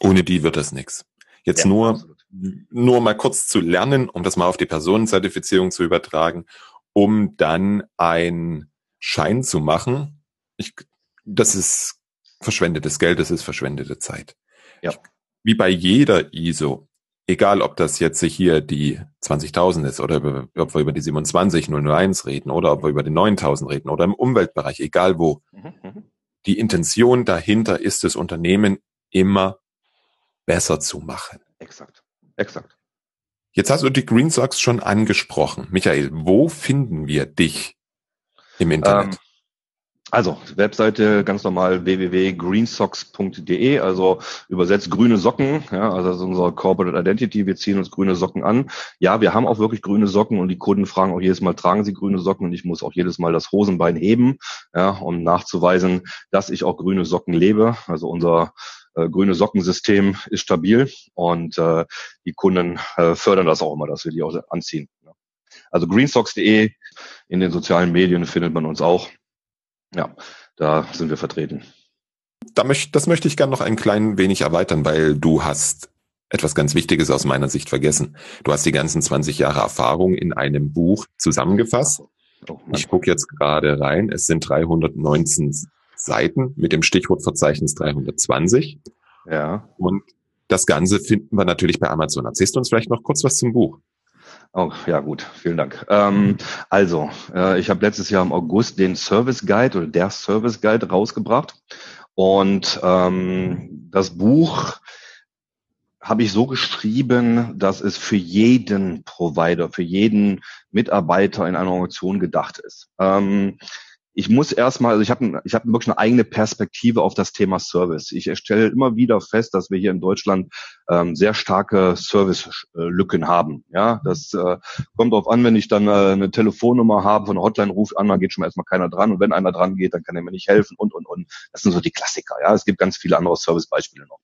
Ohne die wird das nichts. Jetzt ja, nur, absolut. nur mal kurz zu lernen, um das mal auf die Personenzertifizierung zu übertragen, um dann ein Schein zu machen. Ich, das ist verschwendetes Geld, das ist verschwendete Zeit. Ja. Wie bei jeder ISO egal ob das jetzt hier die 20.000 ist oder ob wir über die 27001 reden oder ob wir über die 9.000 reden oder im Umweltbereich, egal wo. Mhm, mhm. Die Intention dahinter ist das Unternehmen immer besser zu machen. Exakt, exakt. Jetzt hast du die Green Sox schon angesprochen. Michael, wo finden wir dich im Internet? Ähm, also, Webseite ganz normal www.greensocks.de, also übersetzt grüne Socken, ja, also das ist unser Corporate Identity, wir ziehen uns grüne Socken an. Ja, wir haben auch wirklich grüne Socken und die Kunden fragen auch jedes Mal, tragen sie grüne Socken und ich muss auch jedes Mal das Hosenbein heben, ja, um nachzuweisen, dass ich auch grüne Socken lebe. Also unser äh, grüne Sockensystem ist stabil und äh, die Kunden äh, fördern das auch immer, dass wir die auch anziehen. Also greensocks.de in den sozialen Medien findet man uns auch. Ja, da sind wir vertreten. Da möcht, das möchte ich gerne noch ein klein wenig erweitern, weil du hast etwas ganz Wichtiges aus meiner Sicht vergessen. Du hast die ganzen 20 Jahre Erfahrung in einem Buch zusammengefasst. Oh, ich gucke jetzt gerade rein. Es sind 319 Seiten mit dem Stichwortverzeichnis 320. Ja. Und das Ganze finden wir natürlich bei Amazon. Erzählst du uns vielleicht noch kurz was zum Buch? Oh, ja gut, vielen Dank. Ähm, also, äh, ich habe letztes Jahr im August den Service Guide oder der Service Guide rausgebracht. Und ähm, das Buch habe ich so geschrieben, dass es für jeden Provider, für jeden Mitarbeiter in einer Organisation gedacht ist. Ähm, ich muss erstmal, also ich habe ich hab wirklich eine eigene Perspektive auf das Thema Service. Ich stelle immer wieder fest, dass wir hier in Deutschland ähm, sehr starke Service-Lücken haben. Ja, das äh, kommt darauf an, wenn ich dann äh, eine Telefonnummer habe, von einer Hotline ruft an, dann geht schon mal erstmal keiner dran und wenn einer dran geht, dann kann er mir nicht helfen und und und. Das sind so die Klassiker. Ja, es gibt ganz viele andere Service-Beispiele noch.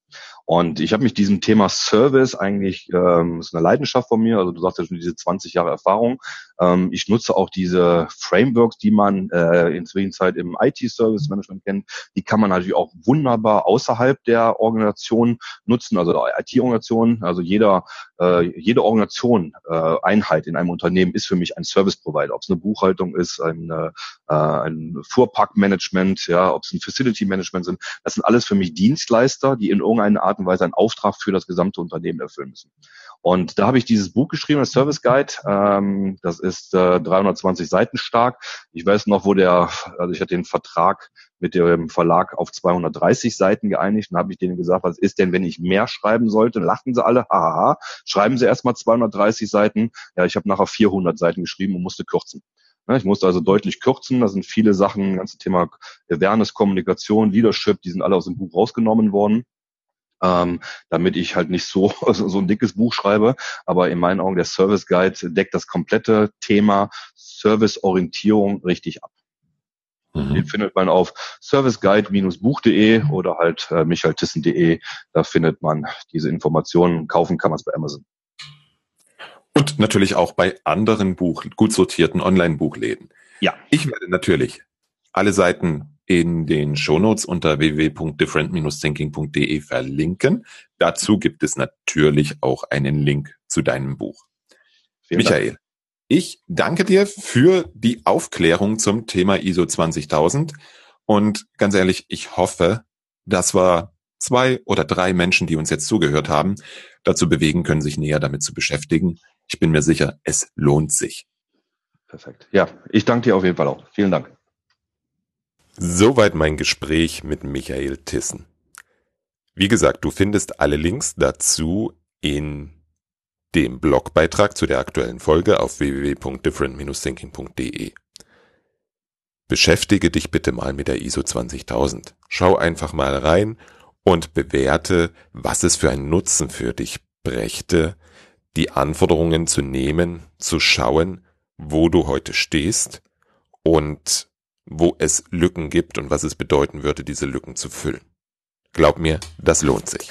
Und ich habe mich diesem Thema Service eigentlich, ähm, ist eine Leidenschaft von mir, also du sagst ja schon diese 20 Jahre Erfahrung. Ähm, ich nutze auch diese Frameworks, die man äh, in Zwischenzeit im IT-Service Management kennt. Die kann man natürlich auch wunderbar außerhalb der Organisation nutzen, also IT-Organisation. Also jeder, äh, jede Organisation, äh, Einheit in einem Unternehmen ist für mich ein Service-Provider. Ob es eine Buchhaltung ist, ein, äh, ein Fuhrparkmanagement, ja, ob es ein Facility-Management sind. Das sind alles für mich Dienstleister, die in irgendeiner Art und Weise einen Auftrag für das gesamte Unternehmen erfüllen müssen. Und da habe ich dieses Buch geschrieben, das Service Guide. Ähm, das ist äh, 320 Seiten stark. Ich weiß noch, wo der, also ich hatte den Vertrag mit dem Verlag auf 230 Seiten geeinigt und habe ich denen gesagt, was ist denn, wenn ich mehr schreiben sollte? Lachten sie alle, haha, schreiben sie erstmal 230 Seiten. Ja, ich habe nachher 400 Seiten geschrieben und musste kürzen. Ich musste also deutlich kürzen. Da sind viele Sachen, das ganze Thema Awareness, Kommunikation, Leadership, die sind alle aus dem Buch rausgenommen worden ähm, damit ich halt nicht so, <laughs> so ein dickes Buch schreibe. Aber in meinen Augen, der Service Guide deckt das komplette Thema Serviceorientierung richtig ab. Mhm. Den findet man auf serviceguide-buch.de oder halt äh, michaeltissen.de. Da findet man diese Informationen. Kaufen kann man es bei Amazon. Und natürlich auch bei anderen Buch, gut sortierten Online-Buchläden. Ja. Ich werde natürlich alle Seiten in den Shownotes unter www.different-thinking.de verlinken. Dazu gibt es natürlich auch einen Link zu deinem Buch. Vielen Michael, Dank. Ich danke dir für die Aufklärung zum Thema ISO 20000 und ganz ehrlich, ich hoffe, dass wir zwei oder drei Menschen, die uns jetzt zugehört haben, dazu bewegen können, sich näher damit zu beschäftigen. Ich bin mir sicher, es lohnt sich. Perfekt. Ja, ich danke dir auf jeden Fall auch. Vielen Dank. Soweit mein Gespräch mit Michael Tissen. Wie gesagt, du findest alle Links dazu in dem Blogbeitrag zu der aktuellen Folge auf www.different-thinking.de. Beschäftige dich bitte mal mit der ISO 20000. Schau einfach mal rein und bewerte, was es für einen Nutzen für dich brächte, die Anforderungen zu nehmen, zu schauen, wo du heute stehst und wo es Lücken gibt und was es bedeuten würde, diese Lücken zu füllen. Glaub mir, das lohnt sich.